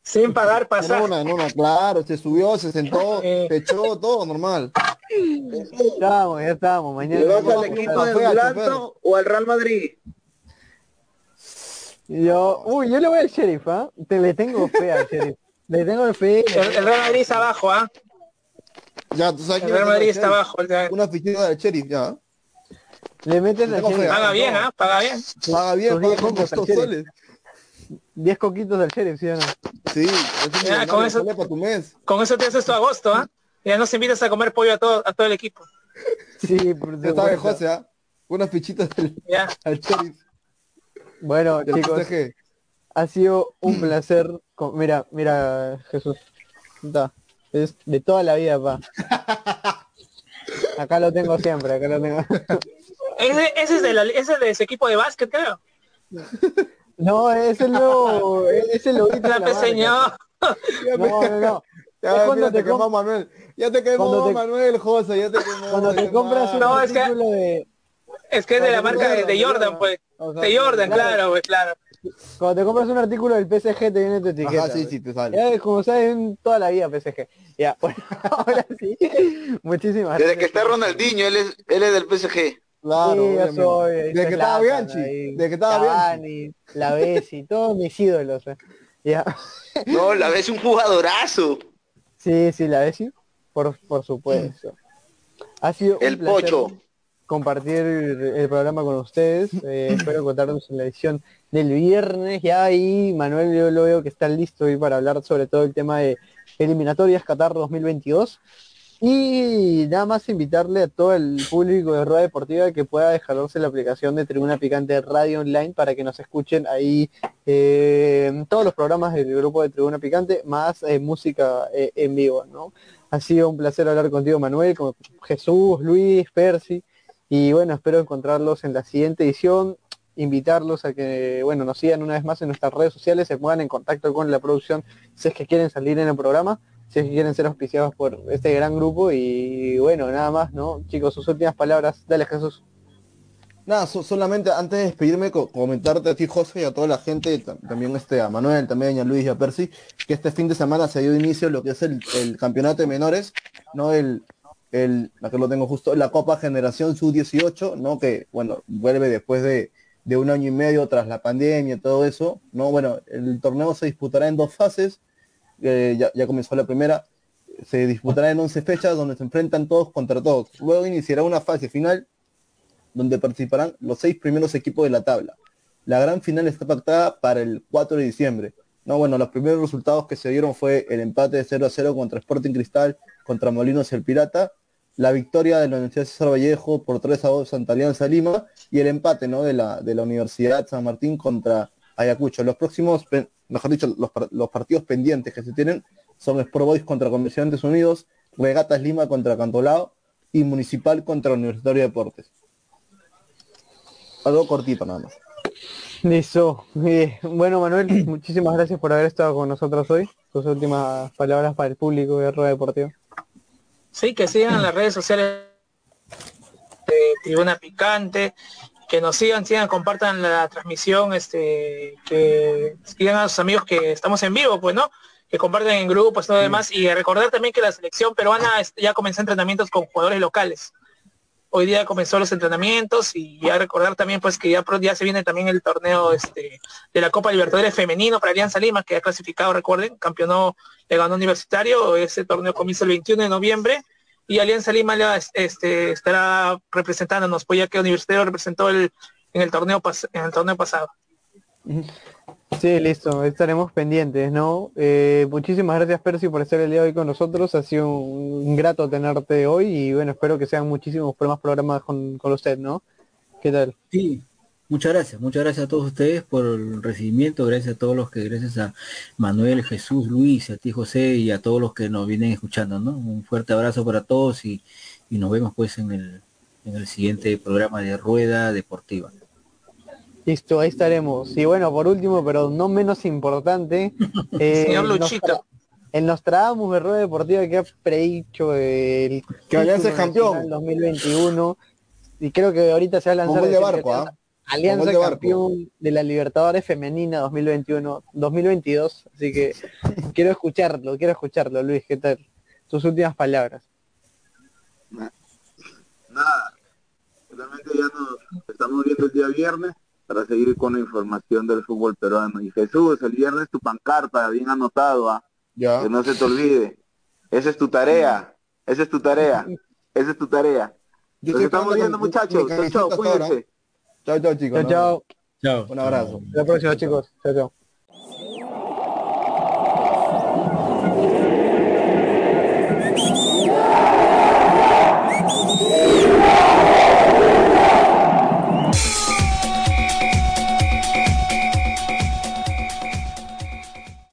sin pagar no, claro, se subió, se sentó, se echó, todo normal. Ya estamos, ya estamos. Mañana. ¿Le vas al equipo del Blanco o al Real Madrid? Yo, uy, yo le voy al sheriff, ¿ah? Te le tengo fe al sheriff. Le tengo fe. El, el Real Madrid está abajo, ¿ah? Ya, tú sabes el Real Madrid está abajo. Una fichita del sheriff, ya. Le meten sheriff. Paga bien, ¿ah? Paga bien. Paga bien, paga con soles. 10 coquitos del sheriff, ¿sí o no? Sí, ya, con eso, para tu mes. con eso te haces tu agosto, ¿ah? Ya nos invitas a comer pollo a todo, a todo el equipo. Sí, por Ya sabes, José, ¿ah? Unas fichitas del, ya. al sheriff. Bueno, chicos, ha sido un placer. Mira, mira, Jesús. Es de toda la vida, pa. Acá lo tengo siempre, acá lo tengo. ese, ese, es de la, ese es de ese equipo de básquet, creo. No, es el nuevo, es el lobito la señor. No, no, no. Ya, cuando te quemó Manuel. Ya te quemó Manuel, José, ya te quemó. Cuando te compras un no, es que, de... Es que es de la marca de, Jordan, pues. de Jordan, claro, pues, claro. Cuando te compras un artículo del PSG te viene tu etiqueta. Ajá, sí, sí, te sale. Ya, como sabes, toda la vida PSG. Ya, bueno, ahora sí. Muchísimas gracias. Desde que está Ronaldinho, él es, él es del PSG. Claro, sí, soy, de que estaba Bianchi, de que estaba Bianchi. La Bessi, todos mis ídolos. Eh. Ya. No, la Bessi un jugadorazo. Sí, sí, la Bessi, por, por supuesto. Ha sido el pocho compartir el programa con ustedes. Eh, espero contarnos en la edición del viernes. Ya ahí, Manuel, yo lo veo que está listo hoy para hablar sobre todo el tema de eliminatorias Qatar 2022. Y nada más invitarle a todo el público de Rueda Deportiva que pueda descargarse la aplicación de Tribuna Picante Radio Online para que nos escuchen ahí eh, todos los programas del grupo de Tribuna Picante, más eh, música eh, en vivo, ¿no? Ha sido un placer hablar contigo, Manuel, con Jesús, Luis, Percy, y bueno, espero encontrarlos en la siguiente edición, invitarlos a que, bueno, nos sigan una vez más en nuestras redes sociales, se pongan en contacto con la producción si es que quieren salir en el programa si es que quieren ser auspiciados por este gran grupo y bueno, nada más, ¿no? Chicos, sus últimas palabras, dale Jesús. Nada, solamente antes de despedirme, comentarte a ti, José, y a toda la gente, también este, a Manuel, también a Luis y a Percy, que este fin de semana se dio inicio lo que es el, campeonato de menores, ¿no? El, el, que lo tengo justo, la Copa Generación Sub-18, ¿no? Que, bueno, vuelve después de, de un año y medio tras la pandemia y todo eso, ¿no? Bueno, el torneo se disputará en dos fases, ya, comenzó la primera, se disputará en 11 fechas donde se enfrentan todos contra todos. Luego iniciará una fase final donde participarán los seis primeros equipos de la tabla. La gran final está pactada para el 4 de diciembre. No, bueno, los primeros resultados que se dieron fue el empate de 0 a 0 contra Sporting Cristal, contra Molinos el Pirata, la victoria de la Universidad César Vallejo por 3 a 2 Santa Alianza Lima y el empate ¿no? de, la, de la Universidad San Martín contra Ayacucho. Los próximos, mejor dicho, los, partidos pendientes que se tienen son Sport Boys contra Comerciantes Unidos, Regatas Lima contra Cantolao y Municipal contra Universitario de Deportes. Algo cortito nada más. Listo. Eh, bueno, Manuel, muchísimas gracias por haber estado con nosotros hoy. Tus últimas palabras para el público de Rueda Deportiva. Sí, que sigan las redes sociales de Tribuna Picante, que nos sigan, sigan, compartan la transmisión, este, que sigan a sus amigos que estamos en vivo, pues, ¿no? Que comparten en grupos, todo lo demás, y recordar también que la selección peruana ya comenzó entrenamientos con jugadores locales. Hoy día comenzó los entrenamientos y ya recordar también pues que ya, ya se viene también el torneo este, de la Copa Libertadores femenino para Alianza Lima que ha clasificado recuerden campeonó le ganó universitario ese torneo comienza el 21 de noviembre y Alianza Lima este, estará representándonos pues ya que Universitario representó el, en el torneo en el torneo pasado Sí, listo, estaremos pendientes, ¿no? Eh, muchísimas gracias Percy por estar el día de hoy con nosotros, ha sido un, grato tenerte hoy y bueno, espero que sean muchísimos más programas con, con usted, ¿no? ¿Qué tal? Sí, muchas gracias, muchas gracias a todos ustedes por el recibimiento, gracias a todos los que, gracias a Manuel, Jesús, Luis, a ti José y a todos los que nos vienen escuchando, ¿no? Un fuerte abrazo para todos y, y nos vemos pues en el, en el siguiente programa de Rueda Deportiva. Listo, ahí estaremos. Y bueno, por último, pero no menos importante, eh, señor Luchito. Nostradamus de Rueda Deportiva que ha predicho el que es campeón 2021 y creo que ahorita se va a lanzar de barco, Alianza campeón de la Libertadores femenina 2021 2022, así que quiero escucharlo, quiero escucharlo, Luis, ¿qué tal? Tus últimas palabras. Nada. Realmente ya nos estamos viendo el día viernes para seguir con la información del fútbol peruano. Y Jesús, el viernes tu pancarta, bien anotado, ¿ah? ya. que no se te olvide. Esa es tu tarea, esa es tu tarea, esa es tu tarea. Nos estamos viendo muchachos. Chao, cuídense. Chao, chao chicos. Chao, chao. Chao. Un abrazo. Hasta la próxima chicos. Chao, chao.